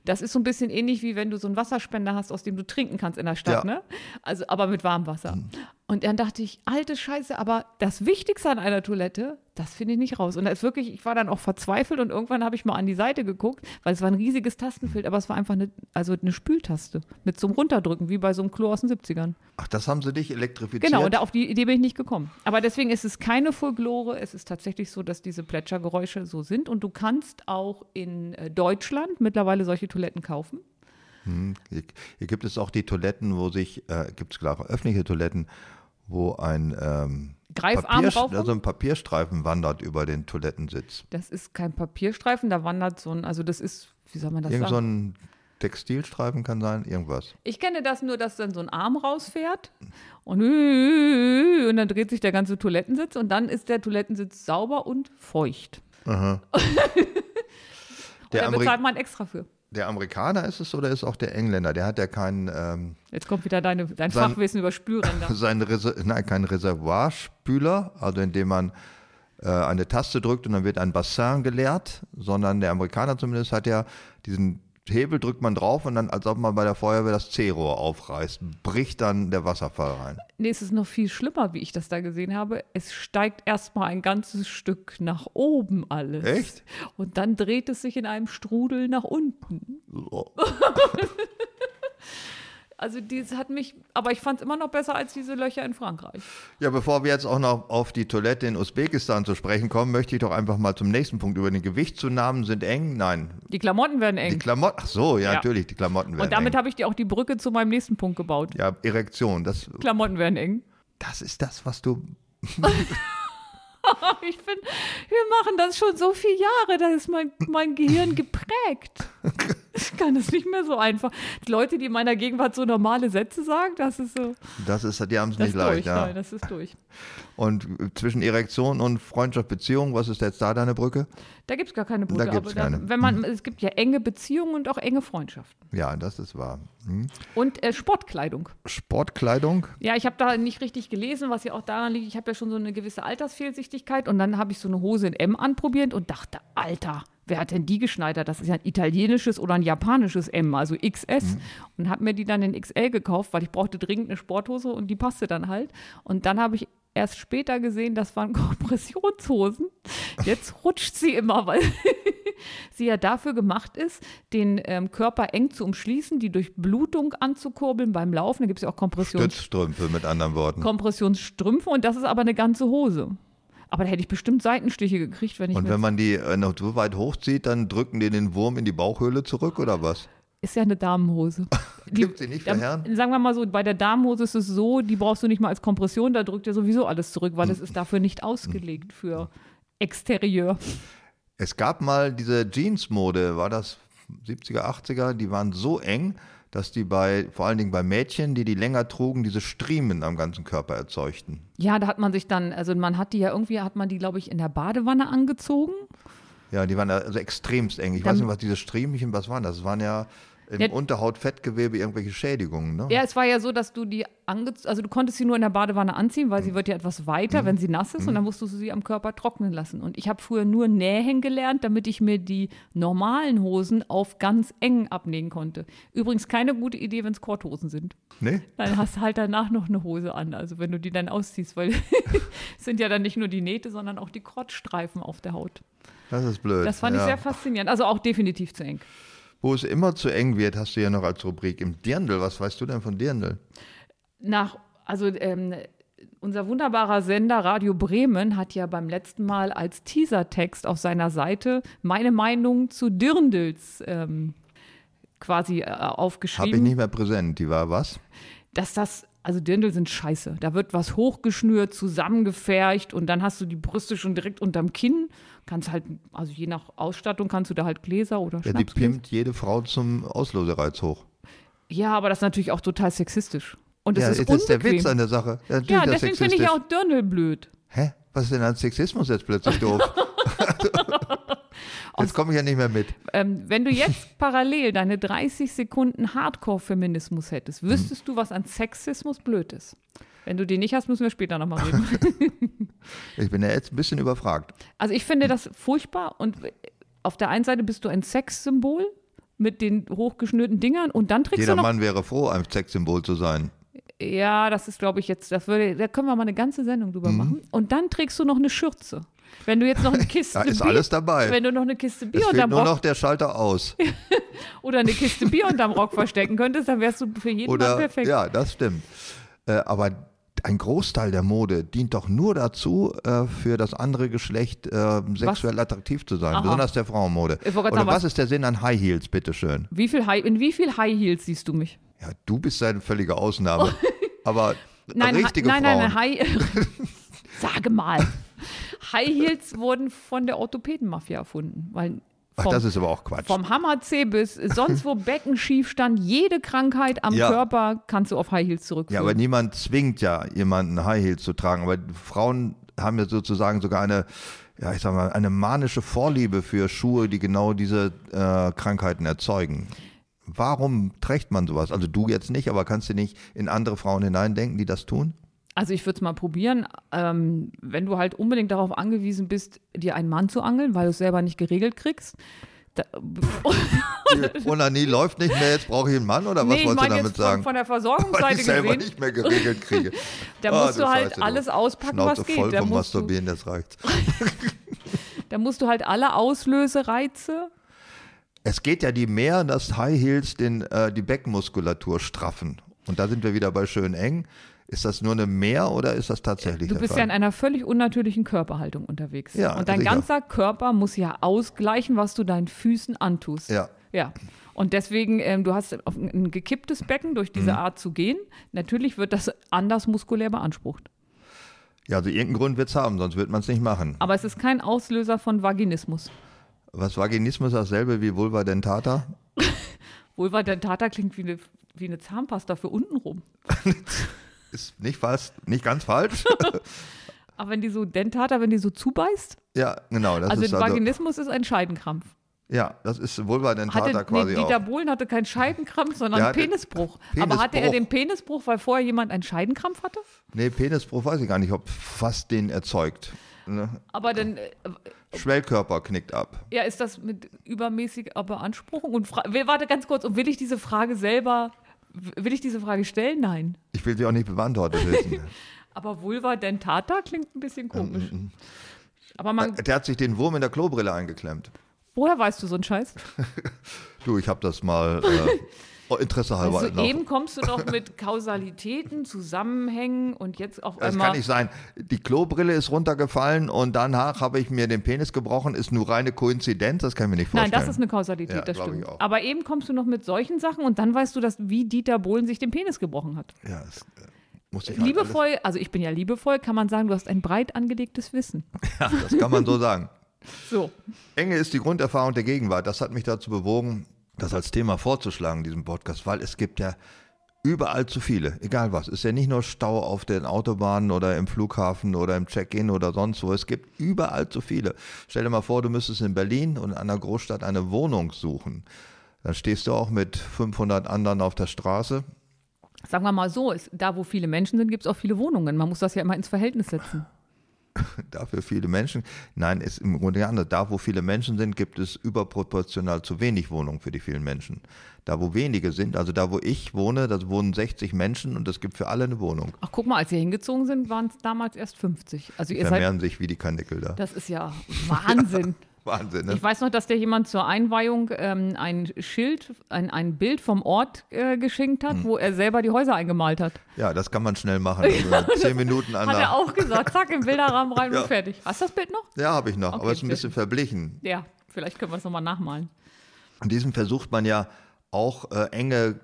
Das ist so ein bisschen ähnlich wie wenn du so einen Wasserspender hast, aus dem du trinken kannst in der Stadt, Ja. ne? Also aber mit warmem Wasser. Und dann dachte ich, alte Scheiße, aber das Wichtigste an einer Toilette, das finde ich nicht raus. Und da ist wirklich, ich war dann auch verzweifelt und irgendwann habe ich mal an die Seite geguckt, weil es war ein riesiges Tastenfeld, aber es war einfach eine, also eine Spültaste mit so einem Runterdrücken, wie bei so einem Klo aus den 70ern. Ach, das haben sie dich elektrifiziert? Genau, und auf die Idee bin ich nicht gekommen. Aber deswegen ist es keine Folklore, es ist tatsächlich so, dass diese Plätschergeräusche so sind und du kannst auch in äh, Deutschland mittlerweile solche Toiletten kaufen. Hier, hier gibt es auch die Toiletten, wo sich, äh, gibt es klar öffentliche Toiletten, wo ein, ähm, Greifarm Papierst- rauf. also ein Papierstreifen wandert über den Toilettensitz. Das ist kein Papierstreifen, da wandert so ein, also das ist, wie soll man das Irgend so sagen? ein Textilstreifen kann sein, irgendwas. Ich kenne das nur, dass dann so ein Arm rausfährt und, und dann dreht sich der ganze Toilettensitz und dann ist der Toilettensitz sauber und feucht. Der, da Ameri bezahlt man extra für. Der Amerikaner ist es oder ist auch der Engländer? Der hat ja keinen, ähm, Jetzt kommt wieder deine, dein Sein- Fachwissen über Spülränder. seinen Reser nein, keinen Reservoirspüler, also indem man äh, eine Taste drückt und dann wird ein Bassin geleert, sondern der Amerikaner zumindest hat ja diesen Hebel drückt man drauf und dann, als ob man bei der Feuerwehr das C-Rohr aufreißt, bricht dann der Wasserfall rein. Nee, es ist noch viel schlimmer, wie ich das da gesehen habe. Es steigt erstmal ein ganzes Stück nach oben alles. Echt? Und dann dreht es sich in einem Strudel nach unten. So. Also das hat mich, aber ich fand es immer noch besser als diese Löcher in Frankreich. Ja, bevor wir jetzt auch noch auf die Toilette in Usbekistan zu sprechen kommen, möchte ich doch einfach mal zum nächsten Punkt über den Gewichtszunahmen sind eng. Nein, Die Klamotten werden die eng. Klamotten. Ach so, ja, Ja. natürlich, die Klamotten werden Und damit eng. habe ich dir auch die Brücke zu meinem nächsten Punkt gebaut. Ja, Erektion, das, Klamotten werden eng. das ist das, was du. Ich finde, wir machen das schon so viele Jahre, da ist mein, mein Gehirn geprägt. Ich kann das nicht mehr so einfach. Die Leute, die in meiner Gegenwart so normale Sätze sagen, das ist so, Das ist, die haben es nicht ist durch. leicht, ja. Nein, das ist durch. Und zwischen Erektion und Freundschaft, Beziehung, was ist jetzt da deine Brücke? Da gibt es gar keine Brücke. Da gibt's keine. Da, wenn man, es gibt ja enge Beziehungen und auch enge Freundschaften. Ja, das ist wahr. Hm. Und äh, Sportkleidung. Sportkleidung, Ja, ich habe da nicht richtig gelesen, was ja auch daran liegt, ich habe ja schon so eine gewisse Altersfehlsichtigkeit und dann habe ich so eine Hose in M anprobiert und dachte, Alter, wer hat denn die geschneidert? Das ist ja ein italienisches oder ein japanisches M, also XS. Und habe mir die dann in XL gekauft, weil ich brauchte dringend eine Sporthose und die passte dann halt. Und dann habe ich erst später gesehen, das waren Kompressionshosen. Jetzt rutscht sie immer, weil sie ja dafür gemacht ist, den ähm, Körper eng zu umschließen, die Durchblutung anzukurbeln beim Laufen. Da gibt es ja auch Kompressions Stützstrümpfe mit anderen Worten. Kompressionsstrümpfe und das ist aber eine ganze Hose. Aber da hätte ich bestimmt Seitenstiche gekriegt, wenn ich Und wenn man die äh, noch so weit hochzieht, dann drücken die den Wurm in die Bauchhöhle zurück oder was? ist ja eine Damenhose. Gibt sie nicht für Herren? Sagen wir mal so, bei der Damenhose ist es so, die brauchst du nicht mal als Kompression, da drückt ja sowieso alles zurück, weil es ist dafür nicht ausgelegt für Exterieur. Es gab mal diese Jeans-Mode, war das 70er, 80er, die waren so eng, dass die bei, vor allen Dingen bei Mädchen, die die länger trugen, diese Striemen am ganzen Körper erzeugten. Ja, da hat man sich dann, also man hat die ja irgendwie, hat man die, glaube ich, in der Badewanne angezogen. Ja, die waren also extremst eng. Ich Dann- weiß nicht, was diese Striemchen, was waren das? Das waren ja im Ja. Unterhautfettgewebe irgendwelche Schädigungen, ne? Ja, es war ja so, dass du die ange also du konntest sie nur in der Badewanne anziehen, weil Mhm. sie wird ja etwas weiter, wenn sie nass ist und dann musstest du sie am Körper trocknen lassen. Und ich habe früher nur nähen gelernt, damit ich mir die normalen Hosen auf ganz eng abnähen konnte. Übrigens keine gute Idee, wenn es Korthosen sind. Nee? Dann hast du halt danach noch eine Hose an, also wenn du die dann ausziehst, weil es sind ja dann nicht nur die Nähte, sondern auch die Krottstreifen auf der Haut. Das ist blöd. Das fand ich ja. sehr faszinierend. Also auch definitiv zu eng. Wo es immer zu eng wird, hast du ja noch als Rubrik im Dirndl. Was weißt du denn von Dirndl? nach, also ähm, unser wunderbarer Sender Radio Bremen hat ja beim letzten Mal als Teasertext auf seiner Seite meine Meinung zu Dirndls ähm, quasi äh, Habe aufgeschrieben, ich nicht mehr präsent. Die war was? dass das Also Dirndl sind scheiße. Da wird was hochgeschnürt, zusammengefercht und dann hast du die Brüste schon direkt unterm Kinn. Kannst halt, also je nach Ausstattung kannst du da halt Gläser oder Ja, die Schnapsgläser. pimmt jede Frau zum Auslosereiz hoch. Ja, aber das ist natürlich auch total sexistisch. Und das ja, ist ist der. Witz an der Sache. Ja, natürlich Ja, deswegen finde ich auch Dirndl blöd. Hä? Was ist denn an Sexismus jetzt plötzlich doof? jetzt komme ich ja nicht mehr mit. Ähm, wenn du jetzt parallel deine 30 Sekunden Hardcore-Feminismus hättest, wüsstest du, was an Sexismus blöd ist. Wenn du den nicht hast, müssen wir später nochmal reden. Ich bin ja jetzt ein bisschen überfragt. Also ich finde das furchtbar und auf der einen Seite bist du ein Sexsymbol mit den hochgeschnürten Dingern und dann trägst Jeder du noch Mann wäre froh, ein Sexsymbol zu sein. Ja, das ist, glaube ich, jetzt, das würde, da können wir mal eine ganze Sendung drüber Mhm. machen. Und dann trägst du noch eine Schürze. Wenn du jetzt noch eine Kiste Da ist Bier, alles dabei. wenn du noch eine Kiste Bier Es fehlt unterm nur Rock noch der Schalter aus. oder eine Kiste Bier unterm Rock verstecken könntest, dann wärst du für jeden Mann Oder, perfekt. ja, das stimmt. Äh, aber ein Großteil der Mode dient doch nur dazu, äh, für das andere Geschlecht äh, sexuell attraktiv zu sein, Aha. besonders der Frauenmode. Oder sagen, was, was- ist der Sinn an High Heels, bitteschön? Wie viel High, in wie viel High Heels siehst du mich? Ja, du bist eine völlige Ausnahme. aber Nein, richtige Hi- nein, Frauen. nein, nein, High, sage mal. High Heels wurden von der Orthopädenmafia erfunden, weil Ach, vom, das ist aber auch Quatsch. vom Hammer C bis sonst wo Becken schief stand, jede Krankheit am Ja. Körper kannst du auf High Heels zurückführen. Ja, aber niemand zwingt ja jemanden High Heels zu tragen. Aber Frauen haben ja sozusagen sogar eine, ja, ich sag mal, eine manische Vorliebe für Schuhe, die genau diese äh, Krankheiten erzeugen. Warum trägt man sowas? Also du jetzt nicht, aber kannst du nicht in andere Frauen hineindenken, die das tun? Also ich würde es mal probieren, ähm, wenn du halt unbedingt darauf angewiesen bist, dir einen Mann zu angeln, weil du es selber nicht geregelt kriegst. Da, Onanie läuft nicht mehr, jetzt brauche ich einen Mann oder was nee, wolltest du damit jetzt von, sagen? von der Weil ich Versorgungsseite selber gesehen, nicht mehr geregelt kriege. da Ah, musst du du halt Scheiße, alles auspacken, Schnauze was geht. voll Da vom musst, du, Masturbieren, das reicht. da musst du halt alle Auslösereize. Es geht ja die mehr, dass High Heels den, äh, die Beckenmuskulatur straffen. Und da sind wir wieder bei schön eng. Ist das nur eine Mehr oder ist das tatsächlich Du bist Fall? ja in einer völlig unnatürlichen Körperhaltung unterwegs. Ja, Und dein sicher. ganzer Körper muss ja ausgleichen, was du deinen Füßen antust. Ja. Ja. Und deswegen, ähm, du hast auf ein gekipptes Becken durch Mhm. diese Art zu gehen. Natürlich wird das anders muskulär beansprucht. ja, also irgendeinen Grund wird es haben, sonst wird man es nicht machen. Aber es ist kein Auslöser von Vaginismus. Was Vaginismus ist dasselbe wie Vulva dentata? Vulva dentata klingt wie eine, wie eine Zahnpasta für untenrum. Ist nicht fast, nicht ganz falsch. Aber wenn die so dentata, wenn die so zubeißt, ja, genau. Das also ist also, Vaginismus ist ein Scheidenkrampf. ja, das ist Vulva dentata Hatte, nee, quasi Dieter auch. Bohlen hatte keinen Scheidenkrampf, sondern Der einen hatte Penisbruch. Aber hatte er Penisbruch. den Penisbruch, weil vorher jemand einen Scheidenkrampf hatte? Nee, Penisbruch weiß ich gar nicht, ob fast den erzeugt. Ne? Aber dann, äh, Schwellkörper knickt ab. ja, ist das mit übermäßiger Beanspruchung? Und fra- warte ganz kurz, und will ich diese Frage selber, will ich diese Frage stellen? Nein. Ich will sie auch nicht beantwortet wissen. Aber Vulva dentata klingt ein bisschen komisch. Aber man, Der hat sich den Wurm in der Klobrille eingeklemmt. woher weißt du so einen Scheiß? Du, ich habe das mal äh, Interesse halber Also noch. eben kommst du noch mit Kausalitäten, Zusammenhängen und jetzt auf Das einmal. kann nicht sein. Die Klobrille ist runtergefallen und danach habe ich mir den Penis gebrochen. Ist nur reine Koinzidenz, das kann ich mir nicht vorstellen. Nein, das ist eine Kausalität, Ja, das stimmt. Aber eben kommst du noch mit solchen Sachen und dann weißt du, dass wie Dieter Bohlen sich den Penis gebrochen hat. Ja, das äh, muss ich Liebevoll, also ich bin ja liebevoll, kann man sagen, du hast ein breit angelegtes Wissen. Ja, das kann man so sagen. So. Enge ist die Grunderfahrung der Gegenwart. Das hat mich dazu bewogen, das als Thema vorzuschlagen, in diesem Podcast, weil es gibt ja überall zu viele, egal was. Es ist ja nicht nur Stau auf den Autobahnen oder im Flughafen oder im Check-in oder sonst wo. Es gibt überall zu viele. Stell dir mal vor, du müsstest in Berlin und in einer Großstadt eine Wohnung suchen. Dann stehst du auch mit 500 anderen auf der Straße. Sagen wir mal so, da wo viele Menschen sind, gibt es auch viele Wohnungen. Man muss das ja immer ins Verhältnis setzen. Dafür viele Menschen. Nein, ist im Grunde anders. Da, wo viele Menschen sind, gibt es überproportional zu wenig Wohnungen für die vielen Menschen. Da, wo wenige sind, also da, wo ich wohne, da wohnen 60 Menschen und es gibt für alle eine Wohnung. Ach, guck mal, als wir hingezogen sind, waren es damals erst 50. Also ihr seid, Vermehren sich wie die Kanickel da. das ist ja Wahnsinn. Wahnsinn, ne? Ich weiß noch, dass der jemand zur Einweihung ähm, ein Schild, ein, ein Bild vom Ort äh, geschenkt Hm. hat, wo er selber die Häuser eingemalt hat. Ja, das kann man schnell machen. Also zehn Minuten an Hat er auch gesagt. Zack, im Bilderrahmen rein Ja. und fertig. Hast du das Bild noch? Ja, habe ich noch, Okay, aber es ist ein bisschen verblichen. Ja, vielleicht können wir es nochmal nachmalen. In diesem versucht man ja auch äh, enge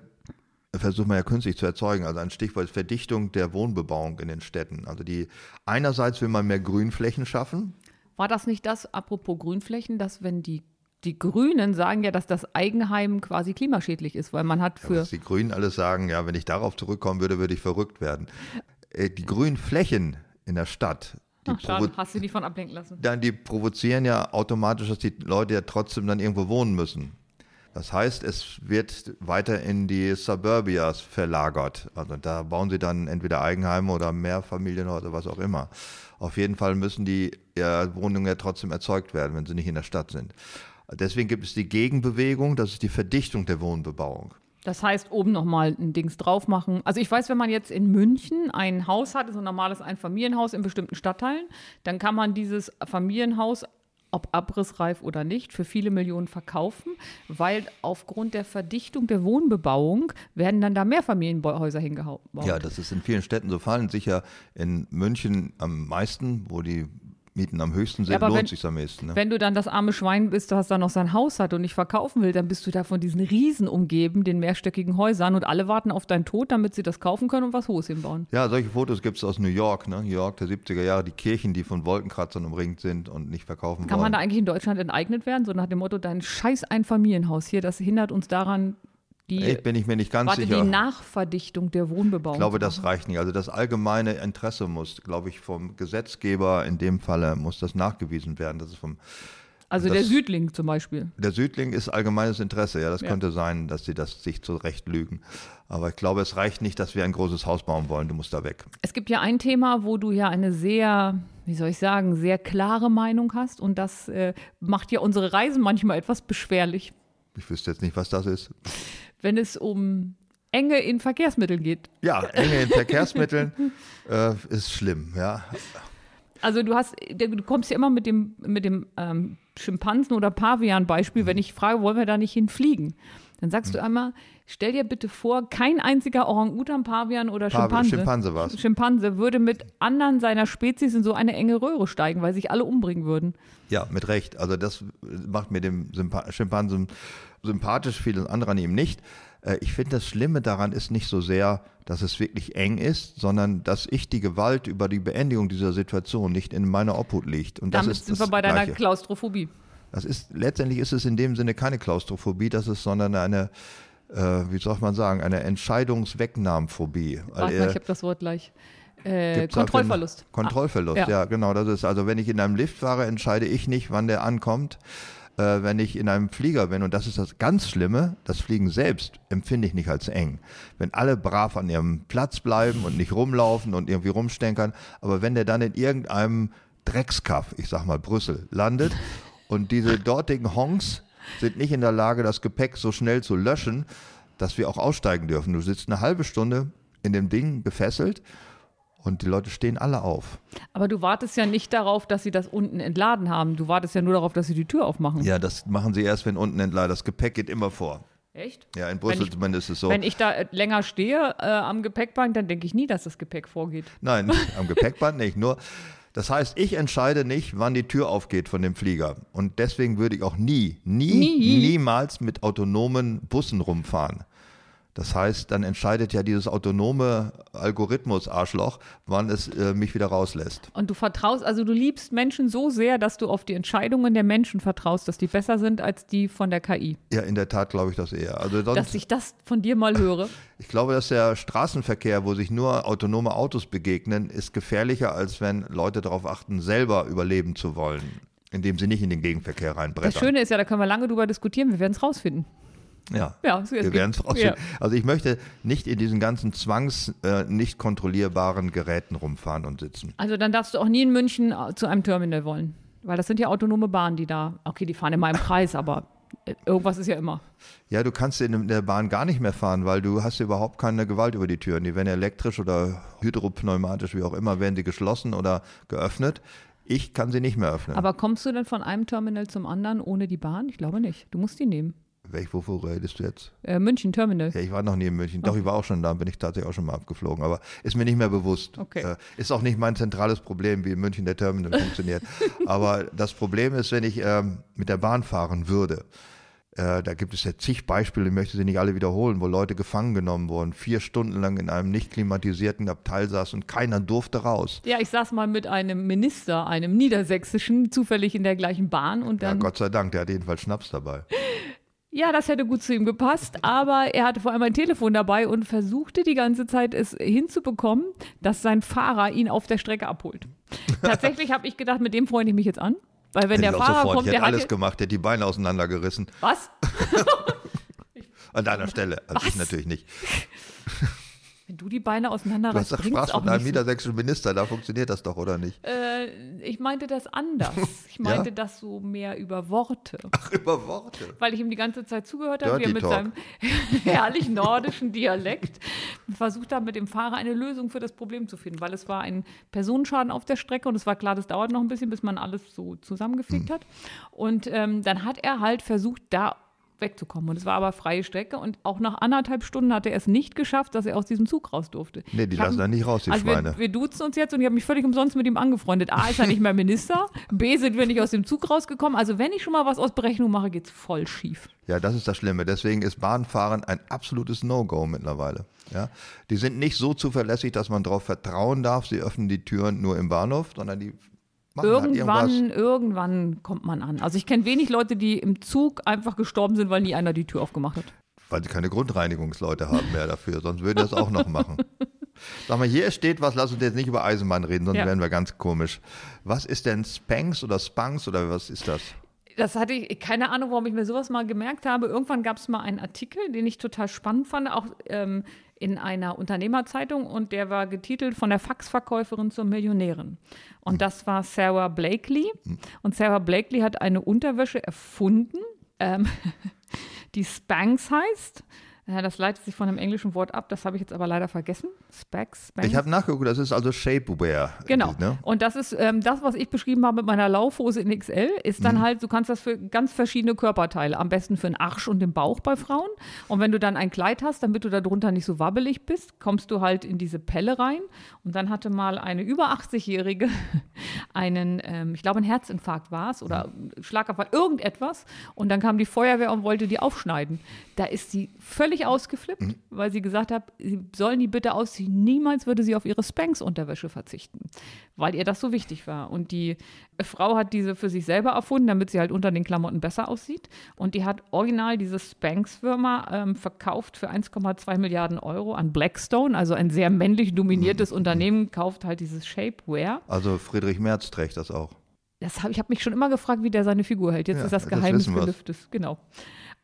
versucht man ja künstlich zu erzeugen. Also ein Stichwort ist Verdichtung der Wohnbebauung in den Städten. Also die einerseits will man mehr Grünflächen schaffen. War das nicht das, apropos Grünflächen, dass wenn die die Grünen sagen ja, dass das Eigenheim quasi klimaschädlich ist, weil man hat für. Ja, die Grünen alles sagen, ja, wenn ich darauf zurückkommen würde, würde ich verrückt werden. Äh, die grünen Flächen in der Stadt. Die schade, hast du die von ablenken lassen? Dann, die provozieren ja automatisch, dass die Leute ja trotzdem dann irgendwo wohnen müssen. Das heißt, es wird weiter in die Suburbias verlagert. Also da bauen sie dann entweder Eigenheime oder Mehrfamilienhäuser, was auch immer. Auf jeden Fall müssen die ja, Wohnungen ja trotzdem erzeugt werden, wenn sie nicht in der Stadt sind. Deswegen gibt es die Gegenbewegung, das ist die Verdichtung der Wohnbebauung. Das heißt, oben nochmal ein Dings drauf machen. Also ich weiß, wenn man jetzt in München ein Haus hat, so ein normales Einfamilienhaus in bestimmten Stadtteilen, dann kann man dieses Familienhaus ob abrissreif oder nicht, für viele Millionen verkaufen, weil aufgrund der Verdichtung der Wohnbebauung werden dann da mehr Familienhäuser hingebaut. Ja, das ist in vielen Städten so fallen, sicher in München am meisten, wo die Mieten am höchsten sind, ja, lohnt sich am ehesten. Ne? Wenn du dann das arme Schwein bist, du hast da noch sein Haus hat und nicht verkaufen will, dann bist du da von diesen Riesen umgeben, den mehrstöckigen Häusern und alle warten auf deinen Tod, damit sie das kaufen können und was Hohes hinbauen. Ja, solche Fotos gibt es aus New York, ne? New York der 70er Jahre, die Kirchen, die von Wolkenkratzern umringt sind und nicht verkaufen Kann wollen. Kann man da eigentlich in Deutschland enteignet werden, so nach dem Motto, dein scheiß Einfamilienhaus hier, das hindert uns daran, die, ich bin ich mir nicht ganz warte, sicher. die Nachverdichtung der Wohnbebauung. Ich glaube, das reicht nicht. Also das allgemeine Interesse muss, glaube ich, vom Gesetzgeber in dem Falle muss das nachgewiesen werden. Das ist vom also das, der Südling zum Beispiel. Der Südling ist allgemeines Interesse, ja. Das ja. könnte sein, dass sie das sich zurecht lügen. Aber ich glaube, es reicht nicht, dass wir ein großes Haus bauen wollen. Du musst da weg. Es gibt ja ein Thema, wo du ja eine sehr, wie soll ich sagen, sehr klare Meinung hast. Und das äh, macht ja unsere Reisen manchmal etwas beschwerlich. Ich wüsste jetzt nicht, was das ist wenn es um Enge in Verkehrsmitteln geht. Ja, Enge in Verkehrsmitteln äh, ist schlimm, ja. Also du hast, du kommst ja immer mit dem, mit dem ähm, Schimpansen oder Pavian-Beispiel, wenn ich frage, wollen wir da nicht hinfliegen? Dann sagst du einmal, stell dir bitte vor, kein einziger Orang-Utan, Pavian oder Schimpanse, Schimpanse, war's. Schimpanse würde mit anderen seiner Spezies in so eine enge Röhre steigen, weil sich alle umbringen würden. Ja, mit Recht. Also das macht mir dem Schimpansen sympathisch, viele andere an ihm nicht. Äh, ich finde, das Schlimme daran ist nicht so sehr, dass es wirklich eng ist, sondern dass ich die Gewalt über die Beendigung dieser Situation nicht in meiner Obhut liegt. Und Damit das ist sind wir bei deiner Gleiche. Klaustrophobie. Das ist, letztendlich ist es in dem Sinne keine Klaustrophobie, das ist, sondern eine, äh, wie soll man sagen, eine Entscheidungswegnahmphobie. Warte mal, ich habe das Wort gleich. Äh, Kontrollverlust. Kontrollverlust, ah, ja. ja. genau. Das ist also, wenn ich in einem Lift fahre, entscheide ich nicht, wann der ankommt. Äh, wenn ich in einem Flieger bin, und das ist das ganz Schlimme, das Fliegen selbst empfinde ich nicht als eng. Wenn alle brav an ihrem Platz bleiben und nicht rumlaufen und irgendwie rumstenkern, aber wenn der dann in irgendeinem Dreckskaff, ich sag mal Brüssel, landet und diese dortigen Honks sind nicht in der Lage, das Gepäck so schnell zu löschen, dass wir auch aussteigen dürfen. Du sitzt eine halbe Stunde in dem Ding gefesselt und die Leute stehen alle auf. Aber du wartest ja nicht darauf, dass sie das unten entladen haben. Du wartest ja nur darauf, dass sie die Tür aufmachen. Ja, das machen sie erst, wenn unten entladen. Das Gepäck geht immer vor. Echt? Ja, in Brüssel ich, zumindest ist es so. Wenn ich da äh, länger stehe äh, am Gepäckband, dann denke ich nie, dass das Gepäck vorgeht. Nein, am Gepäckband nicht. Nur das heißt, ich entscheide nicht, wann die Tür aufgeht von dem Flieger. Und deswegen würde ich auch nie, nie, nie. niemals mit autonomen Bussen rumfahren. Das heißt, dann entscheidet ja dieses autonome Algorithmus-Arschloch, wann es äh, mich wieder rauslässt. Und du vertraust, also du liebst Menschen so sehr, dass du auf die Entscheidungen der Menschen vertraust, dass die besser sind als die von der KI. Ja, in der Tat glaube ich das eher. Also sonst, dass ich das von dir mal höre. Ich glaube, dass der Straßenverkehr, wo sich nur autonome Autos begegnen, ist gefährlicher, als wenn Leute darauf achten, selber überleben zu wollen, indem sie nicht in den Gegenverkehr reinbrettern. Das Schöne ist ja, da können wir lange drüber diskutieren, wir werden es rausfinden. Ja, ja wir werden es rausfinden. Ja. Also ich möchte nicht in diesen ganzen zwangs äh, nicht kontrollierbaren Geräten rumfahren und sitzen. Also dann darfst du auch nie in München äh, zu einem Terminal wollen. Weil das sind ja autonome Bahnen, die da, okay, die fahren immer im Kreis, aber äh, irgendwas ist ja immer. Ja, du kannst in der Bahn gar nicht mehr fahren, weil du hast überhaupt keine Gewalt über die Türen. Die werden elektrisch oder hydropneumatisch, wie auch immer, werden die geschlossen oder geöffnet. Ich kann sie nicht mehr öffnen. Aber kommst du denn von einem Terminal zum anderen ohne die Bahn? Ich glaube nicht. Du musst die nehmen. Welch, wovor redest du jetzt? Äh, München Terminal. Ja, ich war noch nie in München. Doch, ich war auch schon da, bin ich tatsächlich auch schon mal abgeflogen. Aber ist mir nicht mehr bewusst. Okay. Äh, ist auch nicht mein zentrales Problem, wie in München der Terminal funktioniert. Aber das Problem ist, wenn ich ähm, mit der Bahn fahren würde, Äh, da gibt es ja zig Beispiele, ich möchte sie nicht alle wiederholen, wo Leute gefangen genommen wurden, vier Stunden lang in einem nicht klimatisierten Abteil saßen und keiner durfte raus. Ja, ich saß mal mit einem Minister, einem niedersächsischen, zufällig in der gleichen Bahn und Ja, dann. Gott sei Dank, der hat jedenfalls Schnaps dabei. Ja, das hätte gut zu ihm gepasst, aber er hatte vor allem ein Telefon dabei und versuchte die ganze Zeit es hinzubekommen, dass sein Fahrer ihn auf der Strecke abholt. Tatsächlich habe ich gedacht, mit dem freue ich mich jetzt an, weil wenn Hätte der ich Fahrer sofort. kommt, ich der hat alles gemacht, hätte die Beine auseinandergerissen. was? An deiner Stelle. Also ich Was? natürlich nicht. Wenn du die Beine Du hast auseinanderreißt, doch Spaß mit einem niedersächsischen Minister, da funktioniert das doch, oder nicht? Äh, ich meinte das anders. Ich meinte das so mehr über Worte. Ach, über Worte. weil ich ihm die ganze Zeit zugehört habe, wie er mit Talk. seinem herrlich nordischen Dialekt versucht hat, mit dem Fahrer eine Lösung für das Problem zu finden, weil es war ein Personenschaden auf der Strecke und es war klar, das dauert noch ein bisschen, bis man alles so Hm. zusammengefegt hat. Und ähm, dann hat er halt versucht, da wegzukommen. Und es war aber freie Strecke und auch nach anderthalb Stunden hat er es nicht geschafft, dass er aus diesem Zug raus durfte. Nee, die Ich lassen da nicht raus, die also Schweine. wir, wir duzen uns jetzt und ich habe mich völlig umsonst mit ihm angefreundet. A, ist er nicht mehr Minister. B, sind wir nicht aus dem Zug rausgekommen. Also wenn ich schon mal was aus Berechnung mache, geht's voll schief. Ja, das ist das Schlimme. Deswegen ist Bahnfahren ein absolutes No-Go mittlerweile. Ja? Die sind nicht so zuverlässig, dass man darauf vertrauen darf, sie öffnen die Türen nur im Bahnhof, sondern die machen halt. Irgendwann, irgendwann kommt man an. Also ich kenne wenig Leute, die im Zug einfach gestorben sind, weil nie einer die Tür aufgemacht hat. Weil sie keine Grundreinigungsleute haben mehr dafür, sonst würden das auch noch machen. Sag mal, hier steht was, lass uns jetzt nicht über Eisenbahn reden, sonst Ja. werden wir ganz komisch. Was ist denn Spanks oder Spanks oder was ist das? Das hatte ich, keine Ahnung, warum ich mir sowas mal gemerkt habe. Irgendwann gab es mal einen Artikel, den ich total spannend fand, auch ähm, in einer Unternehmerzeitung und der war getitelt von der Faxverkäuferin zur Millionärin. Und das war Sarah Blakely. Und Sarah Blakely hat eine Unterwäsche erfunden, ähm, die Spanx heißt. Ja, das leitet sich von einem englischen Wort ab, das habe ich jetzt aber leider vergessen. Spax, Spanx. Ich habe nachgeguckt, das ist also Shapewear. Genau. Ne? Und das ist ähm, das, was ich beschrieben habe mit meiner Laufhose in XL, ist Mhm. dann halt, du kannst das für ganz verschiedene Körperteile, am besten für den Arsch und den Bauch bei Frauen. Und wenn du dann ein Kleid hast, damit du darunter nicht so wabbelig bist, kommst du halt in diese Pelle rein. Und dann hatte mal eine über 80-Jährige einen, ähm, ich glaube, ein Herzinfarkt war es oder Schlaganfall, irgendetwas. Und dann kam die Feuerwehr und wollte die aufschneiden. Da ist sie völlig ausgeflippt, Mhm. weil sie gesagt hat, sie sollen die bitte ausziehen. Niemals würde sie auf ihre Spanx-Unterwäsche verzichten, weil ihr das so wichtig war. Und die Frau hat diese für sich selber erfunden, damit sie halt unter den Klamotten besser aussieht. Und die hat original diese Spanx-Firma ähm, verkauft für 1,2 Milliarden Euro an Blackstone, also ein sehr männlich dominiertes Mhm. Unternehmen, kauft halt dieses Shapewear. Also Friedrich Merz trägt das auch. Das hab, ich habe mich schon immer gefragt, wie der seine Figur hält. Jetzt Ja, ist das Geheimnis gelüftet. Genau.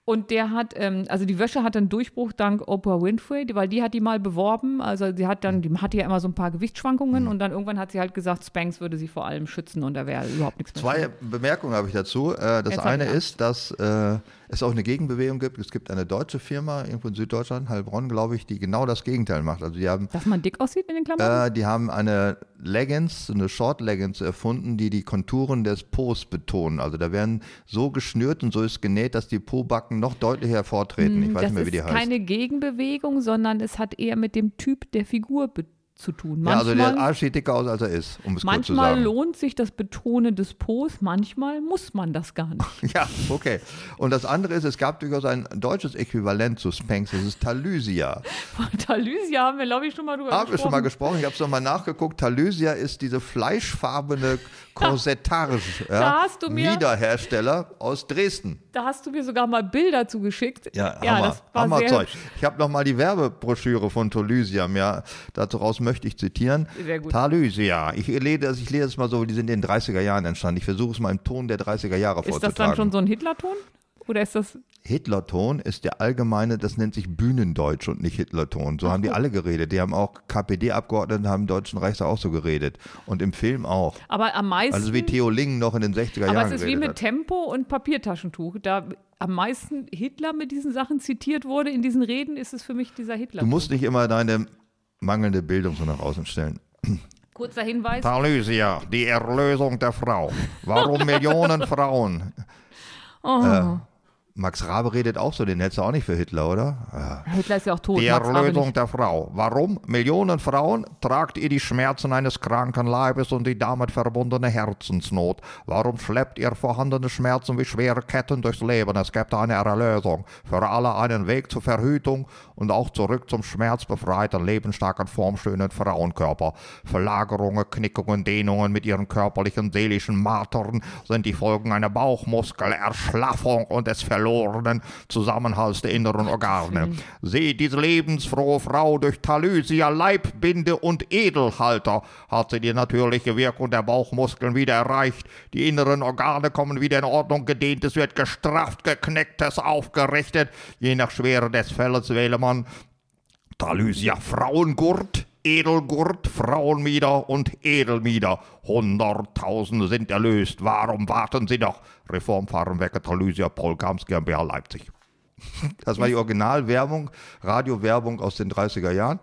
Und der hat, ähm, also die Wäsche hat einen Durchbruch dank Oprah Winfrey, weil die hat die mal beworben. Also sie hat dann, die hatte ja immer so ein paar Mhm. Gewichtsschwankungen und dann irgendwann hat sie halt gesagt, Spanx würde sie vor allem schützen und da wäre überhaupt nichts mehr. Zwei Bemerkungen habe ich dazu. Äh, Das Jetzt eine ist, dass äh, es auch eine Gegenbewegung gibt. Es gibt eine deutsche Firma, irgendwo in Süddeutschland, Heilbronn, glaube ich, die genau das Gegenteil macht. Also die haben, Dass man dick aussieht in den Klamotten? äh, die haben eine Leggings, eine Short Leggings erfunden, die die Konturen des Po's betonen. Also da werden so geschnürt und so ist genäht, dass die Po-Backen noch deutlicher hervortreten. Ich weiß Hm, das nicht mehr, wie die ist heißt. keine Gegenbewegung, sondern es hat eher mit dem Typ der Figur zu tun. Ja, also der Manchmal- Arsch sieht dicker aus, als er ist, um es kurz zu Manchmal sagen. lohnt sich das Betonen des Po's, manchmal muss man das gar nicht. Ja, okay. Und das andere ist, es gab durchaus ein deutsches Äquivalent zu Spanx, das ist Talysia. Von Talysia haben wir, glaube ich, schon mal drüber Haben wir schon mal gesprochen. gesprochen, ich habe es nochmal nachgeguckt. Talysia ist diese fleischfarbene Corsettage ja, mir- Wiederhersteller aus Dresden. Da hast du mir sogar mal Bilder zugeschickt. Ja, war Hammer sehr Zeug. hübsch. Ich habe nochmal die Werbebroschüre von Talysia mir, daraus möchte ich zitieren. Sehr gut. Talysia, ich lese das, ich lese das mal so, die sind in den 30er Jahren entstanden. Ich versuche es mal im Ton der 30er Jahre Ist das vorzutragen. dann schon so ein Hitlerton? Oder ist das. Hitlerton ist der allgemeine, das nennt sich Bühnendeutsch und nicht Hitlerton. So haben die alle geredet. Die haben auch KPD-Abgeordnete haben im Deutschen Reichstag auch so geredet. Und im Film auch. Aber am meisten. Also wie Theo Lingen noch in den 60er aber Jahren es ist wie mit hat. Tempo und Papiertaschentuch. Da am meisten Hitler mit diesen Sachen zitiert wurde in diesen Reden, ist es für mich dieser Hitler. Du musst nicht immer deine mangelnde Bildung so nach außen stellen. Kurzer Hinweis. Talysia, die Erlösung der Frau. Warum Millionen Frauen Oh. Max Rabe redet auch so, den hältst du auch nicht für Hitler, oder? Ja. Hitler ist ja auch tot. Die Max Erlösung der Frau. Warum? Millionen Frauen tragt ihr die Schmerzen eines kranken Leibes und die damit verbundene Herzensnot. Warum schleppt ihr vorhandene Schmerzen wie schwere Ketten durchs Leben? Es gibt eine Erlösung. Für alle einen Weg zur Verhütung und auch zurück zum schmerzbefreiten, lebensstarken, formschönen Frauenkörper. Verlagerungen, Knickungen, Dehnungen mit ihren körperlichen, seelischen Martern sind die Folgen einer Bauchmuskelerschlaffung und des verlorenen Zusammenhalts der inneren Organe. Seht diese lebensfrohe Frau durch Talysia, Leibbinde und Edelhalter hat sie die natürliche Wirkung der Bauchmuskeln wieder erreicht. Die inneren Organe kommen wieder in Ordnung gedehnt, es wird gestrafft, geknecktes aufgerichtet. Je nach Schwere des Felles wähle man Talysia Frauengurt, Edelgurt, Frauenmieder und Edelmieder. Hunderttausende sind erlöst. Warum warten Sie noch? Reformfahrenwerke Talysia Polkams GmbH Leipzig. Das war die Originalwerbung, Radiowerbung aus den 30er Jahren.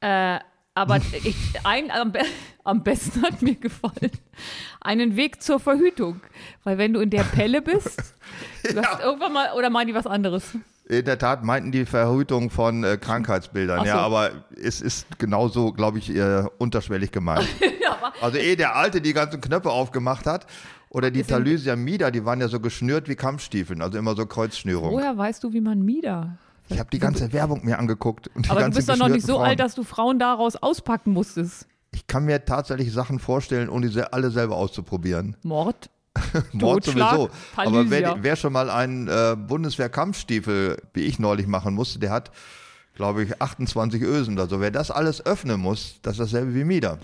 Äh, aber ich, ein, am, be am besten hat mir gefallen, einen Weg zur Verhütung. Weil wenn du in der Pelle bist, hast irgendwann mal, oder meinen die was anderes? In der Tat meinten die Verhütung von äh, Krankheitsbildern, so. ja, aber es ist genauso, glaube ich, äh, unterschwellig gemeint. also ehe der Alte die ganzen Knöpfe aufgemacht hat, oder die Talysia Mieder, die waren ja so geschnürt wie Kampfstiefeln, also immer so Kreuzschnürung. Woher weißt du, wie man Mieder? Ich habe die ganze Werbung mir angeguckt. Und die Aber du bist doch noch nicht so Frauen. alt, dass du Frauen daraus auspacken musstest. Ich kann mir tatsächlich Sachen vorstellen, ohne sie alle selber auszuprobieren. Mord? Mord sowieso. Aber wer, wer schon mal einen äh, Bundeswehr-Kampfstiefel, wie ich neulich machen musste, der hat, glaube ich, 28 Ösen oder so. Wer das alles öffnen muss, das ist dasselbe wie Mieder.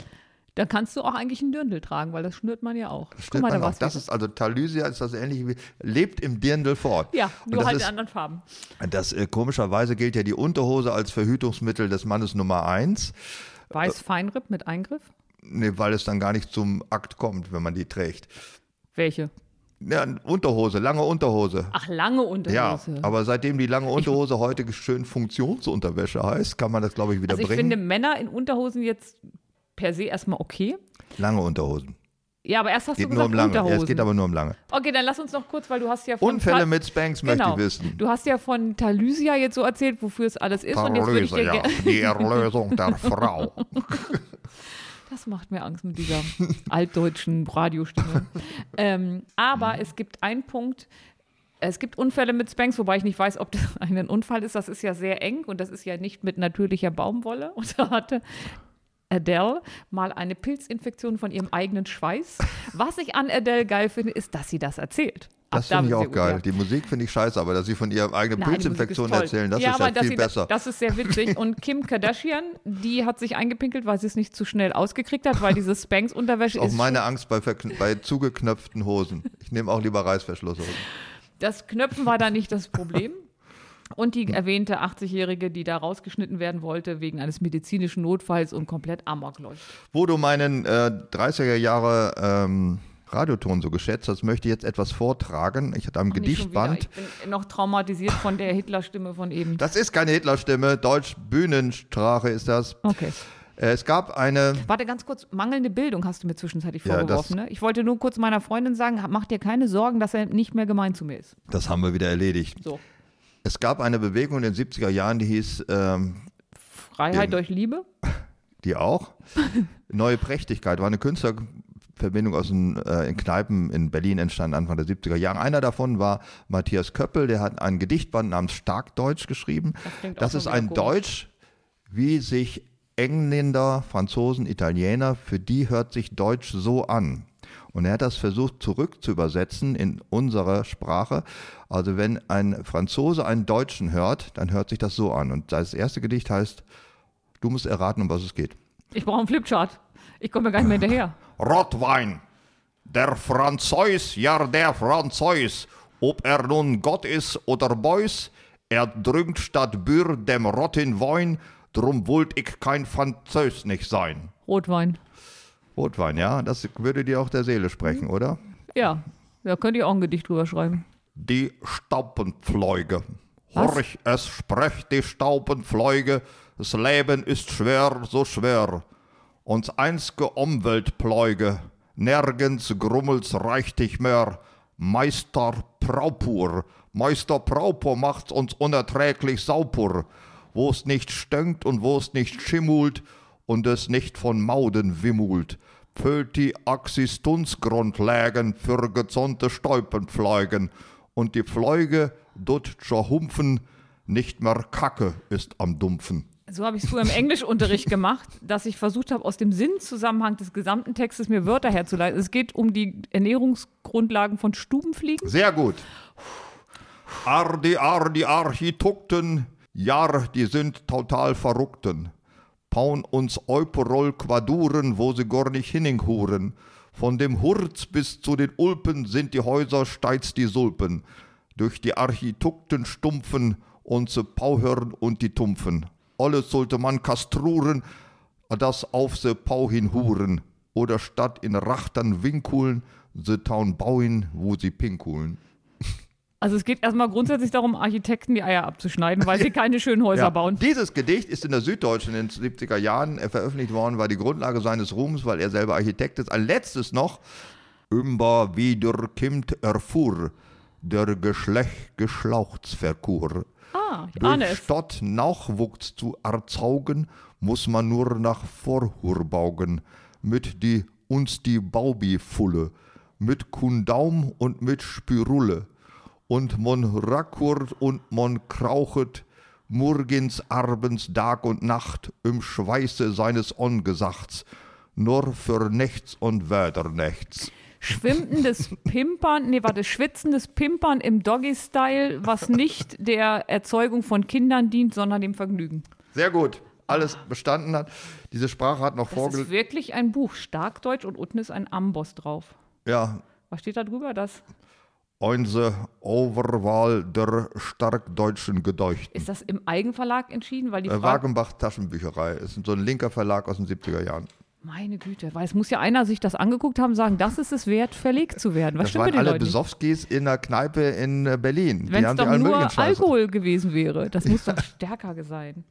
Dann kannst du auch eigentlich einen Dirndl tragen, weil das schnürt man ja auch. Guck Stellt mal, da auch. Das ist also Talysia ist das ähnlich wie lebt im Dirndl fort. Ja, nur das halt ist, in anderen Farben. das äh, komischerweise gilt ja die Unterhose als Verhütungsmittel des Mannes Nummer eins, Weiß Feinripp mit Eingriff? nee, weil es dann gar nicht zum Akt kommt, wenn man die trägt. Welche? Ja, Unterhose, lange Unterhose. Ach, lange Ja, Unterhose. aber seitdem die lange Unterhose heute schön Funktionsunterwäsche heißt, kann man das, glaube ich, wieder also ich bringen. finde Männer in Unterhosen jetzt per se erstmal okay. lange Unterhosen. Ja, aber erst hast Geht du nur gesagt um lange. Ja, Unterhosen. es geht aber nur um lange. okay, dann lass uns noch kurz, weil du hast ja von Unfälle Ta- mit Spanks möchte genau. ich wissen. Du hast ja von Talysia jetzt so erzählt, wofür es alles ist. Und jetzt würde ich Talysia, dir ja, die Erlösung der Frau. Das macht mir Angst mit dieser altdeutschen Radiostimme. ähm, aber es gibt einen Punkt. Es gibt Unfälle mit Spanks, wobei ich nicht weiß, ob das ein Unfall ist. Das ist ja sehr eng und das ist ja nicht mit natürlicher Baumwolle. Und da hatte Adele mal eine Pilzinfektion von ihrem eigenen Schweiß. Was ich an Adele geil finde, ist, dass sie das erzählt. Das da finde ich auch geil. unfair. Die Musik finde ich scheiße, aber dass sie von ihrer eigenen Nein, Pilzinfektion erzählen, das ja, ist ja dass viel sie, besser. Das ist sehr witzig. Und Kim Kardashian, die hat sich eingepinkelt, weil sie es nicht zu schnell ausgekriegt hat, weil diese Spanks-Unterwäsche auch ist. meine Angst bei, bei zugeknöpften Hosen. Ich nehme auch lieber Reißverschlusshosen. Das Knöpfen war da nicht das Problem. Und die erwähnte 80-Jährige, die da rausgeschnitten werden wollte, wegen eines medizinischen Notfalls und komplett amok läuft. Wo du meinen äh, 30er Jahre ähm, Radioton so geschätzt hast, möchte ich jetzt etwas vortragen. Ich hatte am. Gedichtband. Ich bin noch traumatisiert von der Hitlerstimme von eben. Das ist keine Hitlerstimme, Deutsch-Bühnensprache ist das. Okay. Äh, es gab eine, Warte ganz kurz, mangelnde Bildung hast du mir zwischenzeitlich Ja, vorgeworfen. das- ne? Ich wollte nur kurz meiner Freundin sagen, mach dir keine Sorgen, dass er nicht mehr gemein zu mir ist. das haben wir wieder erledigt. So, Es gab eine Bewegung in den 70er Jahren, die hieß, ähm, Freiheit durch Liebe. die auch, Neue Prächtigkeit, war eine Künstlerverbindung aus den äh, in Kneipen in Berlin entstanden, Anfang der 70er Jahre. Einer davon war Matthias Köppel, der hat ein Gedichtband namens Starkdeutsch geschrieben. Das Das ist ein komisch. Deutsch, wie sich Engländer, Franzosen, Italiener, für die hört sich Deutsch so an. Und er hat das versucht zurück zu übersetzen in unsere Sprache. Also wenn ein Franzose einen Deutschen hört, dann hört sich das so an. Und das erste Gedicht heißt, du musst erraten, um was es geht. Ich brauche einen Flipchart. Ich komme gar nicht mehr hinterher. Rotwein, der Französ, ja der Französ, ob er nun Gott ist oder Beus, er drückt statt Bür dem Rotten Wein, drum wollt ich kein Französ nicht sein. Rotwein. Rotwein, ja, das würde dir auch der Seele sprechen, oder? Ja, da könnte ich auch ein Gedicht drüber schreiben. Die Staubenfleuge. Was? Horch, es sprecht die Staubenfleuge, das Leben ist schwer, so schwer. Uns einzge Umweltpleuge, nirgends grummelt's reichtig mehr. Meister Praupur, Meister Praupur macht's uns unerträglich saupur, wo es nicht stönkt und wo es nicht schimmult und es nicht von Mauden wimmult, füllt die Existenzgrundlagen für gezonnte Stolpenfleugen und die Fleuge dort scho Humpfen, nicht mehr Kacke ist am Dumpfen. So habe ich es früher im Englischunterricht gemacht, dass ich versucht habe, aus dem Sinnzusammenhang des gesamten Textes mir Wörter herzuleiten. Es geht um die Ernährungsgrundlagen von Stubenfliegen. Sehr gut. Ardi, Ardi, Architekten, ja, die sind total verrückten. Paun uns Euperol Quaduren, wo sie gar nicht hinhuren. Von dem Hurz bis zu den Ulpen sind die Häuser steiz die Sulpen. Durch die Architekten stumpfen unsere Pauhörn und die Tumpfen. Alles sollte man kastruren, das auf se Pau hinhuren. Oder statt in Rachtern winkulen, se taun bauen, wo sie pinkulen. Also es geht erstmal grundsätzlich darum, Architekten die Eier abzuschneiden, weil sie keine schönen Häuser Ja. bauen. Dieses Gedicht ist in der Süddeutschen in den 70er Jahren äh, veröffentlicht worden, war die Grundlage seines Ruhms, weil er selber Architekt ist. Ein letztes noch. Immer wieder kimmt erfuhr der Geschlecht Geschlauchtsverkur. Ah, ich ahne es. Stott Nachwuchs zu erzaugen, muss man nur nach Vorhur baugen, mit die uns die Baubi-Fulle, mit Kundaum und mit Spirulle, und mon rackurt und mon krauchet, murgens, abends, Tag und Nacht, im Schweiße seines Ongesachts, nur für Nächts und Wädernächts. Schwimmendes Pimpern, nee, warte, schwitzendes Pimpern im Doggy-Style, was nicht der Erzeugung von Kindern dient, sondern dem Vergnügen. Sehr gut, alles bestanden hat. Diese Sprache hat noch Das vorgelegt. ist wirklich ein Buch, Starkdeutsch und unten ist ein Amboss drauf. Ja, Was steht da drüber? Das Unsere Overwahl der starkdeutschen Gedeuchten. ist das im Eigenverlag entschieden, weil die Äh, Wagenbach Taschenbücherei. Ist so ein linker Verlag aus den 70er Jahren. Meine Güte, weil es muss ja einer sich das angeguckt haben, sagen, das ist es wert, verlegt zu werden. Was Das stimmt waren alle Leuten? Besowskis in der Kneipe in äh, Berlin. Wenn es doch nur. Alkohol gewesen wäre, das muss doch stärker sein.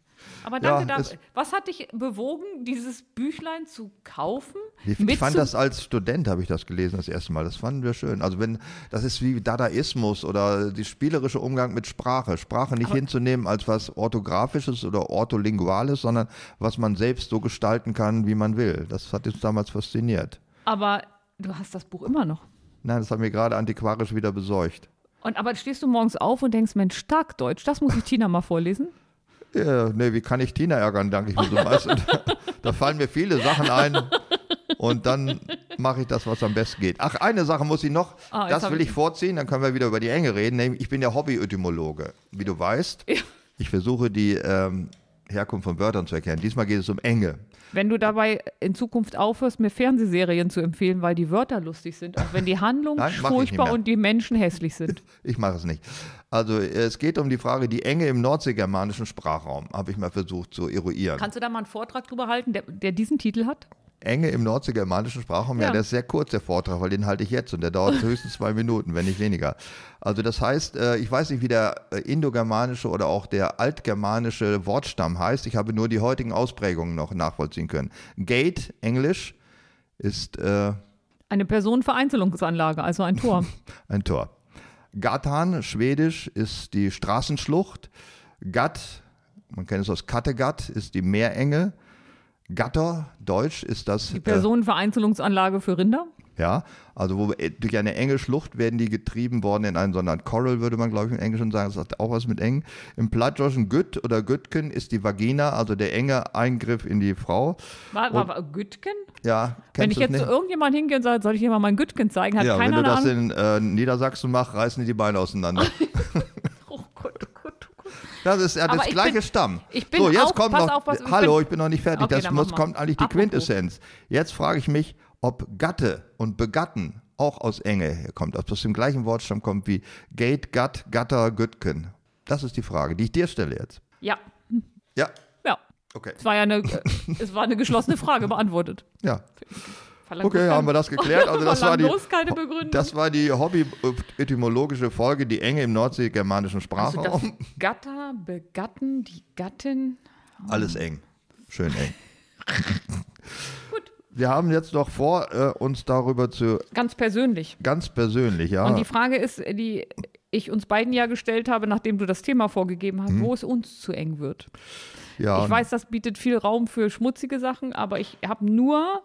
Aber danke Ja, dafür. Was hat dich bewogen, dieses Büchlein zu kaufen? Ich, fand das als Student, habe ich das gelesen das erste Mal. Das fanden wir schön. Also wenn, das ist wie Dadaismus oder der spielerische Umgang mit Sprache. Sprache nicht hinzunehmen als was Orthografisches oder Ortholinguales, sondern was man selbst so gestalten kann, wie man will. Das hat uns damals fasziniert. Aber du hast das Buch immer noch. Nein, das haben wir gerade antiquarisch wieder besorgt. Und aber stehst du morgens auf und denkst, Mensch, stark Deutsch, das muss ich Tina mal vorlesen. Ja, nee, wie kann ich Tina ärgern, danke ich mir so meistens. da fallen mir viele Sachen ein und dann mache ich das, was am besten geht. Ach, eine Sache muss ich noch, Ah, das will ich- ich vorziehen, dann können wir wieder über die Enge reden. Nämlich, ich bin ja Hobby-Etymologe, wie du weißt. Ja. Ich versuche die ähm, Herkunft von Wörtern zu erkennen. Diesmal geht es um Enge. Wenn du dabei in Zukunft aufhörst, mir Fernsehserien zu empfehlen, weil die Wörter lustig sind, auch wenn die Handlung Nein, furchtbar und die Menschen hässlich sind. Ich mache es nicht. Also es geht um die Frage, die Enge im nordseegermanischen Sprachraum, habe ich mal versucht zu eruieren. Kannst du da mal einen Vortrag drüber halten, der, der diesen Titel hat? Enge im nordseegermanischen Sprachraum, ja. Ja. der ist sehr kurz, der Vortrag, weil den halte ich jetzt und der dauert höchstens zwei Minuten, wenn nicht weniger. Also das heißt, äh, ich weiß nicht, wie der äh, indogermanische oder auch der altgermanische Wortstamm heißt. Ich habe nur die heutigen Ausprägungen noch nachvollziehen können. Gate, Englisch, ist äh, Eine Personenvereinzelungsanlage, also ein Tor. ein Tor. Gatan, Schwedisch, ist die Straßenschlucht. Gatt, man kennt es aus Kattegat, ist die Meerenge. Gatter, Deutsch, ist das Die Personenvereinzelungsanlage für Rinder. Ja, also wo, äh, durch eine enge Schlucht werden die getrieben worden in einen sondern Coral, würde man glaube ich im Englischen sagen, das hat auch was mit eng. Im Plattdeutschen Gütt oder Güttken ist die Vagina, also der enge Eingriff in die Frau. War, war, war Gütken? Ja, Wenn ich jetzt es zu nicht? irgendjemand hingehen soll, soll ich hier mal mein Gütken zeigen? Hat Ja, wenn keiner du das in äh, Niedersachsen machst, reißen die die Beine auseinander. Oh Gott, oh Gott, oh Gott. Das ist ja das ich gleiche bin- Stamm. ich bin so, jetzt auch- kommt pass noch. auf, was- hallo, ich bin noch nicht fertig. Okay, das muss, kommt eigentlich die Apropos. Quintessenz. Jetzt frage ich mich, ob Gatte und Begatten auch aus Enge herkommt, ob das aus dem gleichen Wortstamm kommt wie Gate, Gatt, Gatter, Güttken. Das ist die Frage, die ich dir stelle jetzt. Ja, Ja, ja. okay. Es war ja eine, es war eine geschlossene Frage beantwortet. Ja, Verlangt okay, haben wir das geklärt. Also das war die, das war die hobby-etymologische Folge, die Enge im nordseegermanischen also das Sprachraum. Gatter, Begatten, die Gattin. Alles eng. Schön eng. Gut, wir haben jetzt noch vor, äh, uns darüber zu Ganz persönlich. ganz persönlich, ja. Und die Frage ist, die ich uns beiden ja gestellt habe, nachdem du das Thema vorgegeben hast, wo es uns zu eng wird. ja, ich weiß, das bietet viel Raum für schmutzige Sachen, aber ich habe nur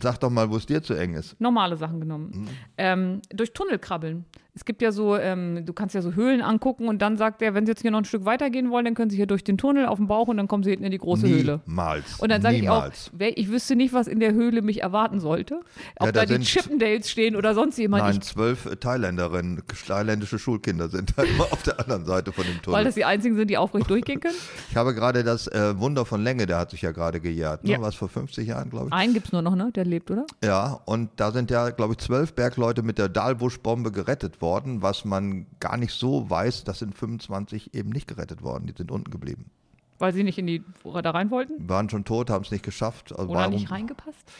Sag doch mal, wo es dir zu eng ist. normale Sachen genommen. Mhm. Ähm, durch Tunnel krabbeln. Es gibt ja so, ähm, du kannst ja so Höhlen angucken und dann sagt er, wenn Sie jetzt hier noch ein Stück weitergehen wollen, dann können Sie hier durch den Tunnel auf den Bauch und dann kommen Sie hinten in die große Höhle. Niemals. Und dann sage ich auch, Niemals. ich wüsste nicht, was in der Höhle mich erwarten sollte. Ob Ja, da, da die Chippendales stehen oder sonst jemand. Nein, Ich, zwölf äh, Thailänderinnen, thailändische Schulkinder sind da immer auf der anderen Seite von dem weil Tunnel. das die einzigen sind, die aufrecht durchgehen können. Ich habe gerade das äh, Wunder von Länge, der hat sich ja gerade gejährt. Ne? Ja. Was vor 50 Jahren, glaube ich. Einen gibt es nur noch, ne? Der lebt, oder? Ja, und da sind ja, glaube ich, zwölf Bergleute mit der Dahlbusch-Bombe gerettet worden, was man gar nicht so weiß, das sind 25 eben nicht gerettet worden, die sind unten geblieben. Weil sie nicht in die da rein wollten. Waren schon tot, haben es nicht geschafft. Also Oder warum nicht reingepasst.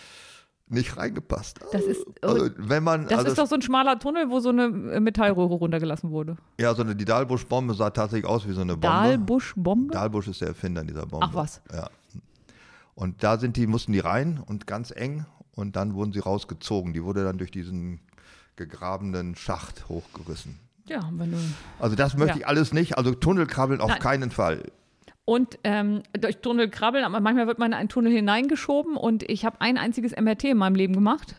nicht reingepasst? Das ist, Also, wenn man, das also, ist doch so ein schmaler Tunnel, wo so eine äh, Metallröhre runtergelassen wurde. ja, so eine, die Dahlbusch-Bombe sah tatsächlich aus wie so eine Bombe. Dahlbusch-Bombe? Dahlbusch ist der Erfinder dieser Bombe. Ach was. Ja. Und da sind die, mussten die rein und ganz eng und dann wurden sie rausgezogen. Die wurde dann durch diesen gegrabenen Schacht hochgerissen. Ja, wenn du. Also das möchte Ja. ich alles nicht. Also Tunnelkrabbeln auf Nein. keinen Fall. Und ähm, durch Tunnel krabbeln, aber manchmal wird man in einen Tunnel hineingeschoben und ich habe ein einziges MRT in meinem Leben gemacht.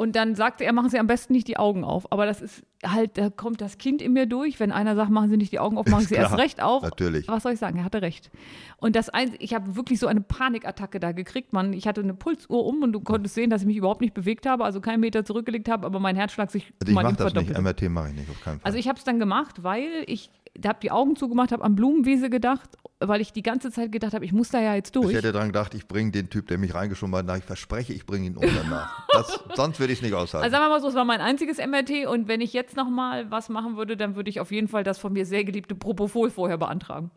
Und dann sagte er, machen Sie am besten nicht die Augen auf. Aber das ist halt, da kommt das Kind in mir durch. Wenn einer sagt, machen Sie nicht die Augen auf, machen Sie erst klar, recht auf. natürlich. Was soll ich sagen? Er hatte recht. Und das eins, ich habe wirklich so eine Panikattacke da gekriegt. Man, ich hatte eine Pulsuhr um und du konntest sehen, dass ich mich überhaupt nicht bewegt habe, also keinen Meter zurückgelegt habe, aber mein Herzschlag sich Also ich mache das nicht. MRT mache ich nicht, auf keinen Fall. Also ich habe es dann gemacht, weil ich habe die Augen zugemacht, habe an Blumenwiese gedacht, weil ich die ganze Zeit gedacht habe, ich muss da ja jetzt ich durch. hätte dran gedacht, ich bringe den Typ, der mich reingeschoben hat, nach. Ich verspreche, ich bringe ihn um danach. Das, sonst würde ich es nicht aushalten. Also sagen wir mal so, es war mein einziges MRT und wenn ich jetzt noch mal was machen würde, dann würde ich auf jeden Fall das von mir sehr geliebte Propofol vorher beantragen.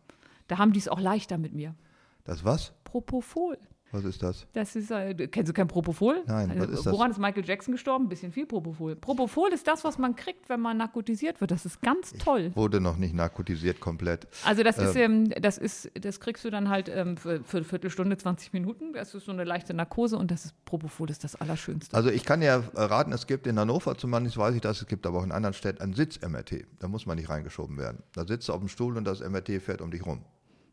Da haben die es auch leichter mit mir. das was? Propofol. Was ist das? Das ist, äh, kennst du kein Propofol? Nein, was ist das? Woran ist Michael Jackson gestorben? Ein bisschen viel Propofol. Propofol ist das, was man kriegt, wenn man narkotisiert wird. Das ist ganz toll. Wurde noch nicht narkotisiert komplett. Also das ist, ähm, das ist, das kriegst du dann halt ähm, für, für eine Viertelstunde, 20 Minuten. Das ist so eine leichte Narkose und das ist Propofol ist das Allerschönste. Also ich kann ja raten, es gibt in Hannover zumindest, weiß ich das, es gibt aber auch in anderen Städten ein Sitz-MRT. Da muss man nicht reingeschoben werden. Da sitzt du auf dem Stuhl und das MRT fährt um dich rum.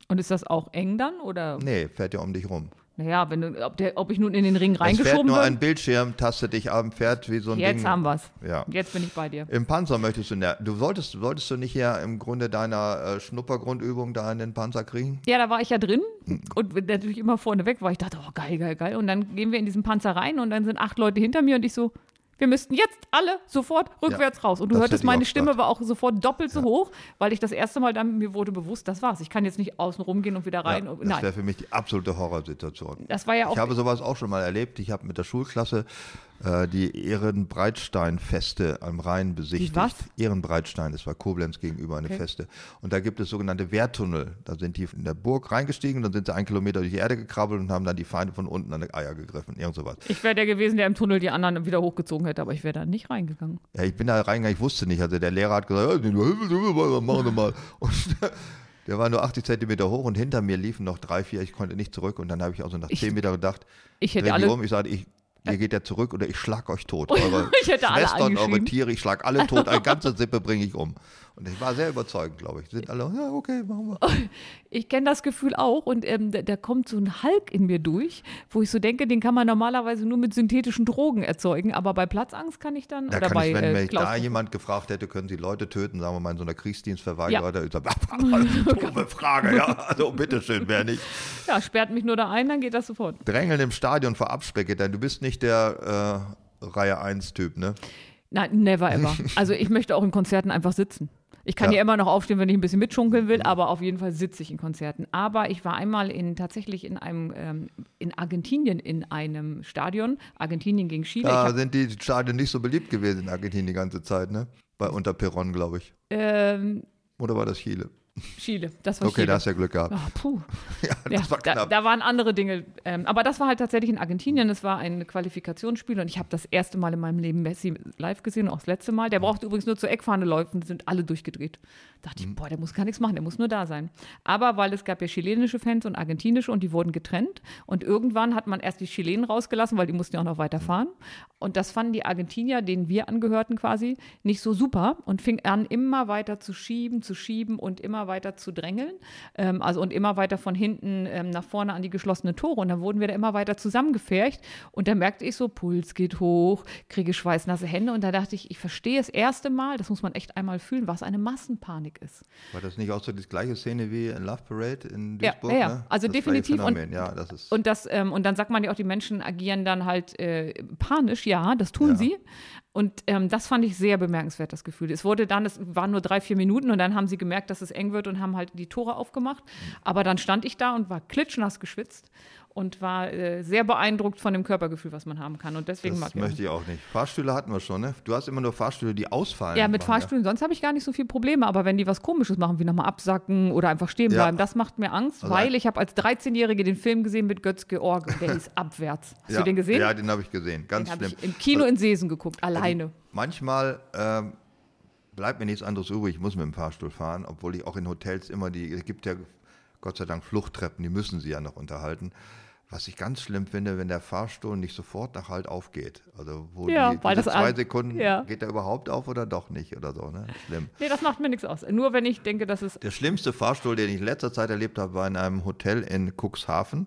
Und ist das auch eng dann? Oder? Nee, fährt ja um dich rum. Naja, wenn du, ob, der, ob ich nun in den Ring Es fährt reingeschoben nur ein bin. Bildschirm, tastet dich ab, fährt wie so ein Jetzt Ding. haben wir's. Ja. Jetzt bin ich bei dir. Im Panzer möchtest du, ne, du solltest, solltest du nicht ja im Grunde deiner äh, Schnuppergrundübung da in den Panzer kriegen? Ja, da war ich ja drin Hm. und natürlich immer vorne weg, weil ich dachte, oh geil, geil, geil. Und dann gehen wir in diesen Panzer rein und dann sind acht Leute hinter mir und ich so, wir müssten jetzt alle sofort rückwärts raus. Und du hörtest, meine Stimme war auch sofort doppelt so hoch, weil ich das erste Mal dann, mir wurde bewusst, das war's. Ich kann jetzt nicht außen rumgehen und wieder rein. Ja, und, das wäre für mich die absolute Horrorsituation. das war ja auch Ich habe sowas auch schon mal erlebt. Ich habe mit der Schulklasse äh, die Ehrenbreitstein-Feste am Rhein besichtigt. was? Ehrenbreitstein, das war Koblenz gegenüber eine Okay. Feste. Und da gibt es sogenannte Wehrtunnel. Da sind die in der Burg reingestiegen, dann sind sie einen Kilometer durch die Erde gekrabbelt und haben dann die Feinde von unten an die Eier gegriffen. Irgend sowas. ich wäre der gewesen, der im Tunnel die anderen wieder hochgezogen hätte, aber ich wäre da nicht reingegangen. Ja, ich bin da reingegangen, ich wusste nicht. Also der Lehrer hat gesagt, ja, machen wir mal. Und der war nur 80 Zentimeter hoch und hinter mir liefen noch drei, vier. Ich konnte nicht zurück. Und dann habe ich also nach Ich- 10 Meter gedacht, Ich hätte alle, um, ich sage, ich, ihr geht ja zurück oder ich schlag euch tot. Eure Ich hätte alle Schwestern, eure. Tiere, ich schlag alle tot, eine ganze Sippe bringe ich um. Und ich war sehr überzeugend, glaube ich. Sind alle, ja, okay, machen wir. Ich kenne das Gefühl auch und ähm, da, da kommt so ein Hulk in mir durch, wo ich so denke, den kann man normalerweise nur mit synthetischen Drogen erzeugen, aber bei Platzangst kann ich dann Da oder kann bei ich, wenn äh, mich da jemand gefragt hätte, können Sie Leute töten, sagen wir mal in so einer Kriegsdienstverweigerung, Ja. ich sag, dumme Frage, ja, also bitteschön, wer nicht. ja, sperrt mich nur da ein, dann geht das sofort. Drängeln im Stadion vor Abspeckgittern, du bist nicht der äh, Reihe 1-Typ, ne? Nein, never ever. Also ich möchte auch in Konzerten einfach sitzen. Ich kann Ja. ja immer noch aufstehen, wenn ich ein bisschen mitschunkeln will, aber auf jeden Fall sitze ich in Konzerten. Aber ich war einmal in tatsächlich in einem ähm, in Argentinien in einem Stadion. Argentinien gegen Chile. Da sind die Stadien nicht so beliebt gewesen in Argentinien die ganze Zeit, ne? Bei unter Peron, glaube ich. ähm, Oder war das Chile? Chile. Das war Okay, Chile. da hast du ja Glück gehabt. Ah, puh. Ja, Ja, das war da, knapp. da waren andere Dinge. Ähm, aber das war halt tatsächlich in Argentinien. Das war ein Qualifikationsspiel und ich habe das erste Mal in meinem Leben Messi live gesehen auch das letzte Mal. Der brauchte übrigens nur zur Eckfahne laufen, sind alle durchgedreht. Da dachte ich, boah, der muss gar nichts machen, der muss nur da sein. Aber weil es gab ja chilenische Fans und argentinische und die wurden getrennt. Und irgendwann hat man erst die Chilenen rausgelassen, weil die mussten ja auch noch weiterfahren. Und das fanden die Argentinier, denen wir angehörten quasi, nicht so super und fing an, immer weiter zu schieben, zu schieben und immer weiter zu drängeln. Ähm, also und immer weiter von hinten ähm, nach vorne an die geschlossenen Tore. Und dann wurden wir da immer weiter zusammengefercht. Und da merkte ich so, Puls geht hoch, kriege schweißnasse Hände. Und da dachte ich, ich verstehe das erste Mal, das muss man echt einmal fühlen, was eine Massenpanik ist. War das nicht auch so die gleiche Szene wie in Love Parade in Ja, Duisburg? ja, ja. Ne? Also das definitiv. Und- ja, das ist. Und, das, ähm, und dann sagt man ja auch, die Menschen agieren dann halt äh, panisch, ja, das tun Ja. sie. Und ähm, das fand ich sehr bemerkenswert, das Gefühl. Es wurde dann, es waren nur drei, vier Minuten und dann haben sie gemerkt, dass es eng wird und haben halt die Tore aufgemacht. Aber dann stand ich da und war klitschnass geschwitzt und war äh, sehr beeindruckt von dem Körpergefühl, was man haben kann. Und deswegen mag das ich. möchte ich auch nicht. Fahrstühle hatten wir schon, ne? Du hast immer nur Fahrstühle, die ausfallen. Ja, mit Waren Fahrstühlen, sonst habe ich gar nicht so viel Probleme. Aber wenn die was Komisches machen, wie nochmal absacken oder einfach stehen Ja. bleiben, das macht mir Angst, Also weil ich habe als 13-Jährige den Film gesehen mit Götz George. Der ist abwärts. Hast ja. du den gesehen? Ja, den habe ich gesehen. Ganz Den schlimm. ich im Kino Also, in Seesen geguckt, alleine. Manchmal ähm, bleibt mir nichts anderes übrig. Ich muss mit dem Fahrstuhl fahren, obwohl ich auch in Hotels immer die, es gibt ja Gott sei Dank Fluchttreppen, die müssen sie ja noch unterhalten. Was ich ganz schlimm finde, wenn der Fahrstuhl nicht sofort nach Halt aufgeht. Also wo Ja, die, diese zwei an- Sekunden, ja. geht der überhaupt auf oder doch nicht oder so, ne? Schlimm. Nee, das macht mir nichts aus. Nur wenn ich denke, dass es. Der schlimmste Fahrstuhl, den ich in letzter Zeit erlebt habe, war in einem Hotel in Cuxhaven.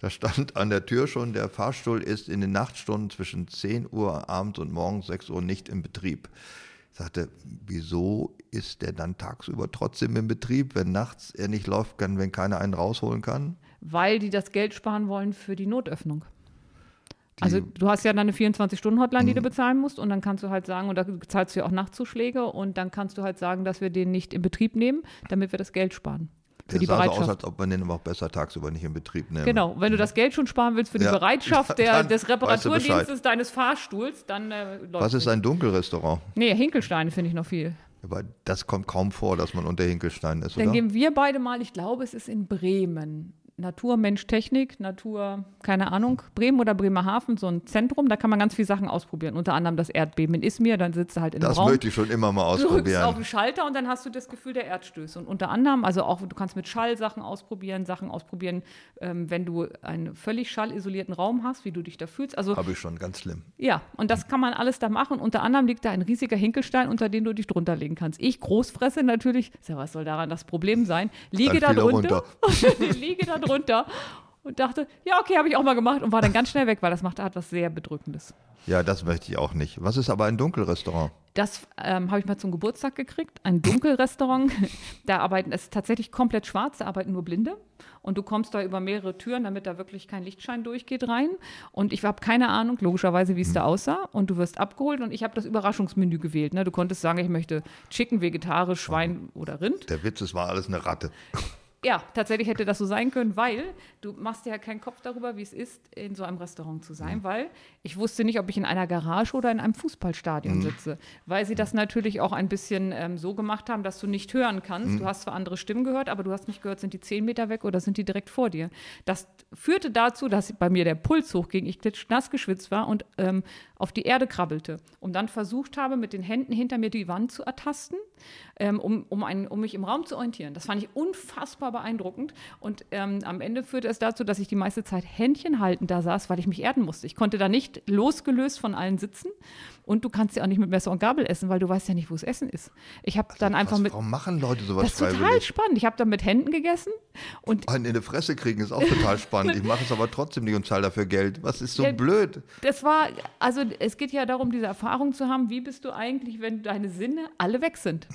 Da stand an der Tür schon, der Fahrstuhl ist in den Nachtstunden zwischen 10 Uhr abends und morgens 6 Uhr nicht in Betrieb. Ich sagte, wieso ist der dann tagsüber trotzdem in Betrieb, wenn nachts er nicht läuft kann, wenn keiner einen rausholen kann? Weil die das Geld sparen wollen für die Notöffnung. Die- Also du hast ja dann eine 24-Stunden-Hotline, Mhm. die du bezahlen musst und dann kannst du halt sagen, und da zahlst du ja auch Nachtzuschläge und dann kannst du halt sagen, dass wir den nicht in Betrieb nehmen, damit wir das Geld sparen. Für Der die sah so aus, als ob man den aber auch besser tagsüber nicht in Betrieb nimmt. Genau, wenn du das Geld schon sparen willst für die Ja. Bereitschaft der, des weißt du Reparaturdienstes deines Fahrstuhls, dann äh, läuft Was ist ein Dunkelrestaurant? Nee, Hinkelsteine finde ich noch viel. Aber das kommt kaum vor, dass man unter Hinkelstein ist, Dann oder? gehen wir beide mal, ich glaube, es ist in Bremen. Natur, Mensch, Technik, Natur, keine Ahnung, Bremen oder Bremerhaven, so ein Zentrum, da kann man ganz viele Sachen ausprobieren. Unter anderem das Erdbeben in Izmir, dann sitzt du halt in Das Raum. möchte ich schon immer mal Du drückst auf ausprobieren. den Schalter und dann hast du das Gefühl der Erdstöße. Und unter anderem, also auch, du kannst mit Schall Sachen ausprobieren, Sachen ausprobieren, ähm, wenn du einen völlig schallisolierten Raum hast, wie du dich da fühlst. Also Habe ich schon, ganz schlimm. ja, und das kann man alles da machen. Unter anderem liegt da ein riesiger Hinkelstein, unter den du dich drunter legen kannst. Ich, Großfresse natürlich, ja, was soll daran das Problem sein? Liege da er drunter, liege da drunter und dachte, ja, okay, habe ich auch mal gemacht und war dann ganz schnell weg, weil das macht hat was sehr Bedrückendes. Ja, das möchte ich auch nicht. Was ist aber ein Dunkelrestaurant? Das ähm, habe ich mal zum Geburtstag gekriegt. Ein Dunkelrestaurant. da arbeiten, es ist tatsächlich komplett schwarz, da arbeiten nur Blinde. Und du kommst da über mehrere Türen, damit da wirklich kein Lichtschein durchgeht, rein. Und ich habe keine Ahnung, logischerweise, wie es da aussah. Und du wirst abgeholt und ich habe das Überraschungsmenü gewählt. Ne? Du konntest sagen, ich möchte Chicken, vegetarisch, Schwein oder Rind. Der Witz, es war alles eine Ratte. Ja, tatsächlich hätte das so sein können, weil du machst dir ja keinen Kopf darüber, wie es ist, in so einem Restaurant zu sein, weil ich wusste nicht, ob ich in einer Garage oder in einem Fußballstadion sitze, weil sie das natürlich auch ein bisschen ähm, so gemacht haben, dass du nicht hören kannst. Du hast zwar andere Stimmen gehört, aber du hast nicht gehört, sind die zehn Meter weg oder sind die direkt vor dir. Das führte dazu, dass bei mir der Puls hochging, ich nass geschwitzt war und ähm, auf die Erde krabbelte und dann versucht habe, mit den Händen hinter mir die Wand zu ertasten, ähm, um, um, ein, um mich im Raum zu orientieren. Das fand ich unfassbar beeindruckend. Und ähm, am Ende führte es dazu, dass ich die meiste Zeit Händchen haltend da saß, weil ich mich erden musste. Ich konnte da nicht losgelöst von allen sitzen. Und du kannst ja auch nicht mit Messer und Gabel essen, weil du weißt ja nicht, wo das Essen ist. Ich habe dann einfach mit. warum machen Leute sowas Das ist total spannend. Ich habe dann mit Händen gegessen und Einen in die Fresse kriegen ist auch total spannend. Ich mache es aber trotzdem nicht und zahle dafür Geld. Was ist so Ja, blöd? das war, also es geht ja darum, diese Erfahrung zu haben, wie bist du eigentlich, wenn deine Sinne alle weg sind.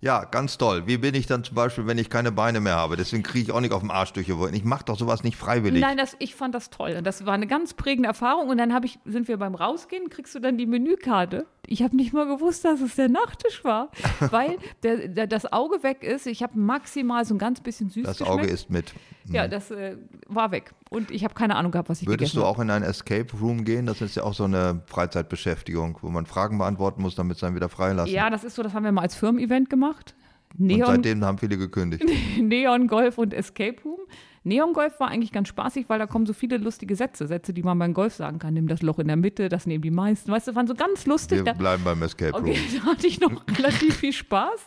Ja, ganz toll. Wie bin ich dann zum Beispiel, wenn ich keine Beine mehr habe? Deswegen kriege ich auch nicht auf dem Arsch durchgewollt. Ich mache doch sowas nicht freiwillig. Nein, das, ich fand das toll. Und das war eine ganz prägende Erfahrung. Und dann ich, sind wir beim Rausgehen, kriegst du dann die Menükarte. Ich habe nicht mal gewusst, dass es der Nachtisch war, weil der, der, das Auge weg ist. Ich habe maximal so ein ganz bisschen süß das geschmeckt. Auge ist mit. Ja, das äh, war weg. Und ich habe keine Ahnung gehabt, was ich Würdest gegessen du habe. auch in ein Escape Room gehen? Das ist ja auch so eine Freizeitbeschäftigung, wo man Fragen beantworten muss, damit sie dann wieder freilassen. Ja, das ist so, das haben wir mal als Firmen-Event gemacht. Neon, und seitdem haben viele gekündigt. Neon Golf und Escape Room. Neon Golf war eigentlich ganz spaßig, weil da kommen so viele lustige Sätze, Sätze, die man beim Golf sagen kann. Nimm das Loch in der Mitte, das nehmen die meisten. Weißt du, waren so ganz lustig. Wir Da- bleiben beim Escape Room. Okay, da hatte ich noch relativ viel Spaß.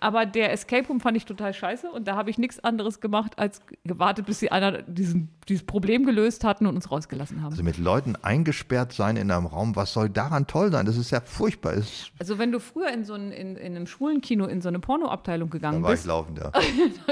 Aber der Escape Room fand ich total scheiße und da habe ich nichts anderes gemacht, als gewartet, bis sie einer diesen, dieses Problem gelöst hatten und uns rausgelassen haben. Also mit Leuten eingesperrt sein in einem Raum, was soll daran toll sein? Das ist ja furchtbar. Es, Also wenn du früher in so ein, in, in einem schwulen Kino in so eine Pornoabteilung da gegangen war ich bist laufend, ja.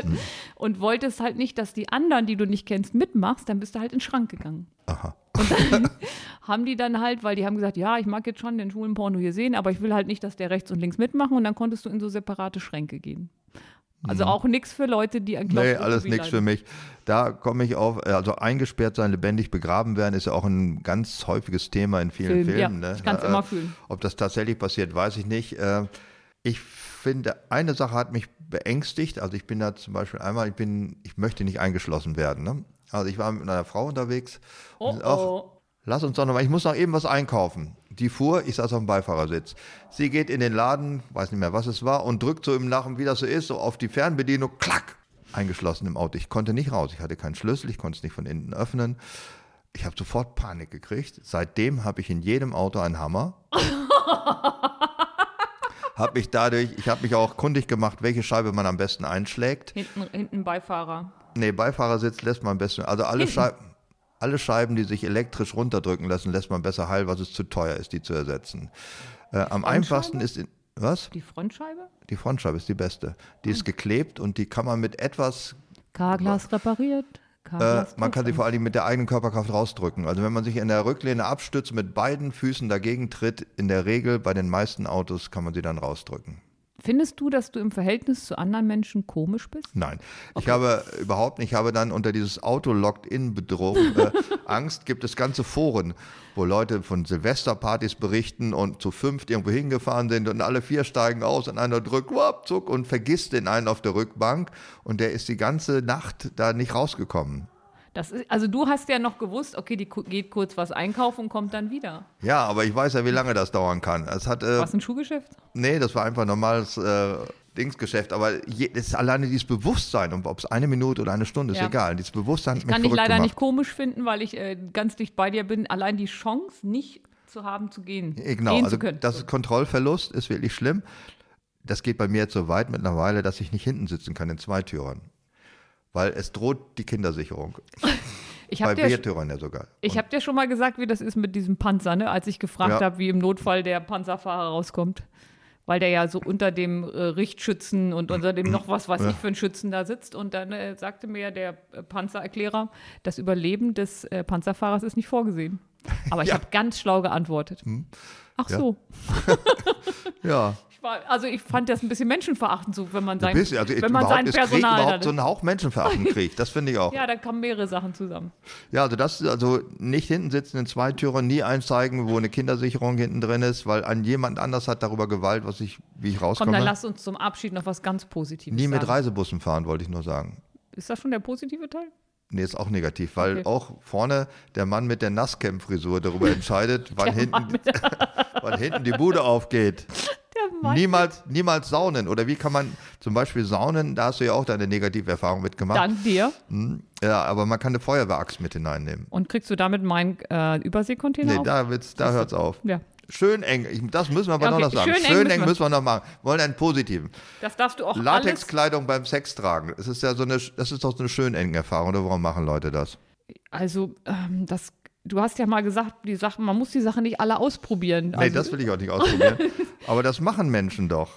und wolltest halt nicht, dass die anderen, die du nicht kennst, mitmachst, dann bist du halt in den Schrank gegangen. Aha. Und dann haben die dann halt, weil die haben gesagt, ja, ich mag jetzt schon den schwulen Porno hier sehen, aber ich will halt nicht, dass der rechts und links mitmachen und dann konntest du in so separate Schränke gehen. Also auch nichts für Leute, die an Mhm. Nee, Klaustrophobie alles nichts für mich. Da komme ich auf, also eingesperrt sein, lebendig begraben werden, ist ja auch ein ganz häufiges Thema in vielen Film, Filmen. ja, ne? ich kann's Äh, immer fühlen. Ob das tatsächlich passiert, weiß ich nicht. Äh, Ich finde, eine Sache hat mich beängstigt. Also ich bin da zum Beispiel einmal, ich bin, ich möchte nicht eingeschlossen werden. Ne? Also ich war mit einer Frau unterwegs. Oh, und auch, oh. Lass uns doch noch mal, ich muss noch eben was einkaufen. Die fuhr, ich saß auf dem Beifahrersitz. Sie geht in den Laden, weiß nicht mehr, was es war, und drückt so im Lachen, wie das so ist, so auf die Fernbedienung, klack, eingeschlossen im Auto. Ich konnte nicht raus, ich hatte keinen Schlüssel, ich konnte es nicht von innen öffnen. Ich habe sofort Panik gekriegt. Seitdem habe ich in jedem Auto einen Hammer. habe mich dadurch, ich habe mich auch kundig gemacht, welche Scheibe man am besten einschlägt. Hinten, hinten Beifahrer. Nee, Beifahrersitz lässt man am besten. Also alle. Scheiben, alle Scheiben, die sich elektrisch runterdrücken lassen, lässt man besser heil, was es zu teuer ist, die zu ersetzen. Äh, am einfachsten ist in, was? Die Frontscheibe? Die Frontscheibe ist die beste. Die ist geklebt und die kann man mit etwas, K-Glas repariert. Äh, man kann sie vor allem mit der eigenen Körperkraft rausdrücken. Also wenn man sich in der Rücklehne abstützt, mit beiden Füßen dagegen tritt, in der Regel bei den meisten Autos kann man sie dann rausdrücken. Findest du, dass du im Verhältnis zu anderen Menschen komisch bist? Nein, ich habe überhaupt nicht, ich habe dann unter dieses Auto-Locked-In-Bedrohung äh, Angst, gibt es ganze Foren, wo Leute von Silvesterpartys berichten und zu fünft irgendwo hingefahren sind und alle vier steigen aus und einer drückt, wap, zuck und vergisst den einen auf der Rückbank und der ist die ganze Nacht da nicht rausgekommen. Das ist, also du hast ja noch gewusst, okay, die geht kurz was einkaufen und kommt dann wieder. Ja, aber ich weiß ja, wie lange das dauern kann. Es hat, äh, Was ein Schuhgeschäft? nee, das war einfach ein normales äh, Dingsgeschäft, aber je, es ist alleine dieses Bewusstsein, ob es eine Minute oder eine Stunde ist, Ja. egal. Dieses Bewusstsein Ich kann dich leider gemacht. nicht komisch finden, weil ich äh, ganz dicht bei dir bin. Allein die Chance, nicht zu haben, zu gehen. Genau, gehen also zu können. das ist Kontrollverlust ist wirklich schlimm. Das geht bei mir jetzt so weit mittlerweile, dass ich nicht hinten sitzen kann in Zweitürern. Weil es droht die Kindersicherung. ich Bei habe Wehrtürern ja sogar. ich hab dir schon mal gesagt, wie das ist mit diesem Panzer, ne? als ich gefragt Ja. habe, wie im Notfall der Panzerfahrer rauskommt. Weil der ja so unter dem äh, Richtschützen und unter dem noch was weiß ich für ein Schützen da sitzt. Und dann äh, sagte mir der äh, Panzererklärer, das Überleben des äh, Panzerfahrers ist nicht vorgesehen. Aber ich Ja. Hm. habe ganz schlau geantwortet. Ach Ja. so. ja, war, also ich fand das ein bisschen menschenverachtend so, wenn man ein sein, bisschen. Also wenn man sein ist Krieg Personal überhaupt so einen Hauch Menschenverachten kriegt. Das finde ich auch. Ja. ja, da kommen mehrere Sachen zusammen. also das ist also nicht hinten sitzen in Zweitürern, nie einzeigen, wo eine Kindersicherung hinten drin ist, weil an jemand anders hat darüber Gewalt, was ich, wie ich Komm, rauskomme. dann lass uns zum Abschied noch was ganz Positives nie mit sagen. Reisebussen fahren, wollte ich nur sagen. Ist das schon der positive Teil? Nee, ist auch negativ, weil Okay. auch vorne der Mann mit der Nasscamp-Frisur darüber entscheidet, wann, hinten, wann hinten die Bude aufgeht. Niemals, niemals saunen. Oder wie kann man zum Beispiel saunen? Da hast du ja auch deine negative Erfahrung mitgemacht. Dank dir. Hm, Ja, aber man kann eine Feuerwehraxt mit hineinnehmen. Und kriegst du damit meinen äh, Überseekontainer Nee, auf? da, wird's, da hört's auf. Ja, Schön eng. Ich, das müssen wir aber Okay, noch sagen. schön eng Schön müssen eng wir. müssen wir noch machen. Wir wollen einen positiven. das darfst du auch. Latexkleidung beim Sex tragen. Das ist ja so eine, das ist doch so eine schön enge Erfahrung. Oder warum machen Leute das? Also, ähm, das, du hast ja mal gesagt, die Sachen, man muss die Sachen nicht alle ausprobieren. Nee, Also, das will ich auch nicht ausprobieren. aber das machen Menschen doch.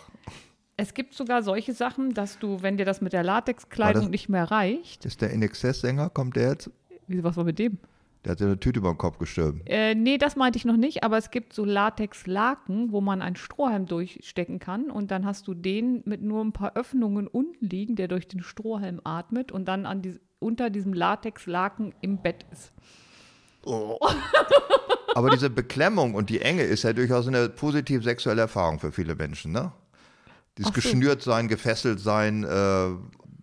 es gibt sogar solche Sachen, dass du, wenn dir das mit der Latexkleidung nicht mehr reicht, Ist der In Excess-Sänger, kommt der jetzt? wie, was war mit dem? Der hat ja eine Tüte über den Kopf gestülpt. Äh, nee, das meinte ich noch nicht, aber es gibt so Latexlaken, wo man einen Strohhalm durchstecken kann und dann hast du den mit nur ein paar Öffnungen unten liegen, der durch den Strohhalm atmet und dann an die, unter diesem Latexlaken im Bett ist. Aber diese Beklemmung und die Enge ist ja durchaus eine positiv sexuelle Erfahrung für viele Menschen, ne? Dieses so. geschnürt sein, gefesselt sein, äh,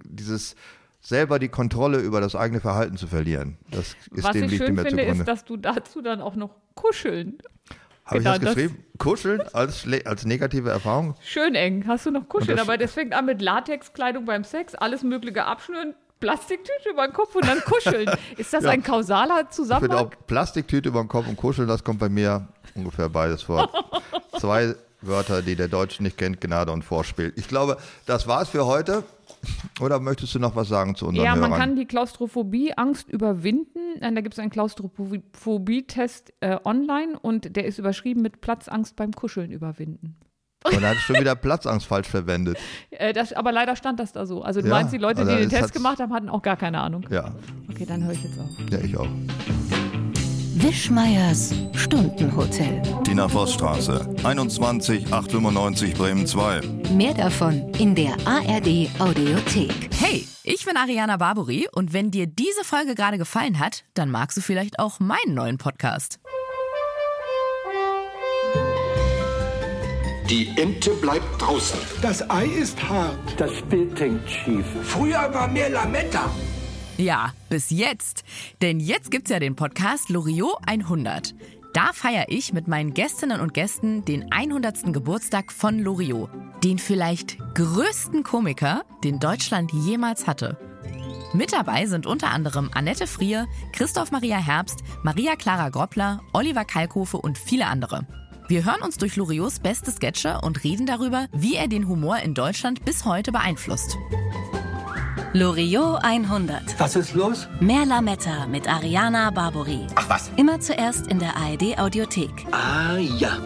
dieses selber die Kontrolle über das eigene Verhalten zu verlieren. Das ist Was dem ich schön finde, zugrunde. ist, dass du dazu dann auch noch kuscheln. Habe ich das das- geschrieben? Kuscheln als, als negative Erfahrung? Schön eng. Hast du noch Kuscheln? Das- Aber das fängt an mit Latexkleidung beim Sex, alles Mögliche abschnüren, Plastiktüte über den Kopf und dann kuscheln. Ist das Ja. ein kausaler Ich finde Zusammenhang? auch Plastiktüte über dem Kopf und Kuscheln, das kommt bei mir ungefähr beides vor. Zwei Wörter, die der Deutsche nicht kennt, Gnade und Vorspiel. Ich glaube, das war's für heute. Oder möchtest du noch was sagen zu unseren Ja, man Hörern? kann die Klaustrophobie, Angst überwinden. Da gibt es einen Klaustrophobie-Test äh, online und der ist überschrieben mit Platzangst beim Kuscheln überwinden. Und da hast du schon wieder Platzangst falsch verwendet. Äh, das, aber leider stand das da so. Also du Ja, meinst, die Leute, also die den es Test gemacht haben, hatten auch gar keine Ahnung. Ja, Okay, dann höre ich jetzt auf. ja, ich auch. Wischmeiers Stundenhotel. Tina Vossstraße, 21 895 Bremen 2. Mehr davon in der ARD Audiothek. Hey, ich bin Ariana Barbori und wenn dir diese Folge gerade gefallen hat, dann magst du vielleicht auch meinen neuen Podcast. Die Ente bleibt draußen. Das Ei ist hart. Das Bild hängt schief. Früher war mehr Lametta. Ja, bis jetzt. Denn jetzt gibt's ja den Podcast Loriot 100. Da feiere ich mit meinen Gästinnen und Gästen den 100. Geburtstag von Loriot. Den vielleicht größten Komiker, den Deutschland jemals hatte. Mit dabei sind unter anderem Annette Frier, Christoph Maria Herbst, Maria Clara Groppler, Oliver Kalkofe und viele andere. Wir hören uns durch Loriots beste Sketche und reden darüber, wie er den Humor in Deutschland bis heute beeinflusst. Loriot 100. Was ist los? Mehr Lametta mit Ariana Barbori. Ach was. Immer zuerst in der ARD Audiothek. Ah ja.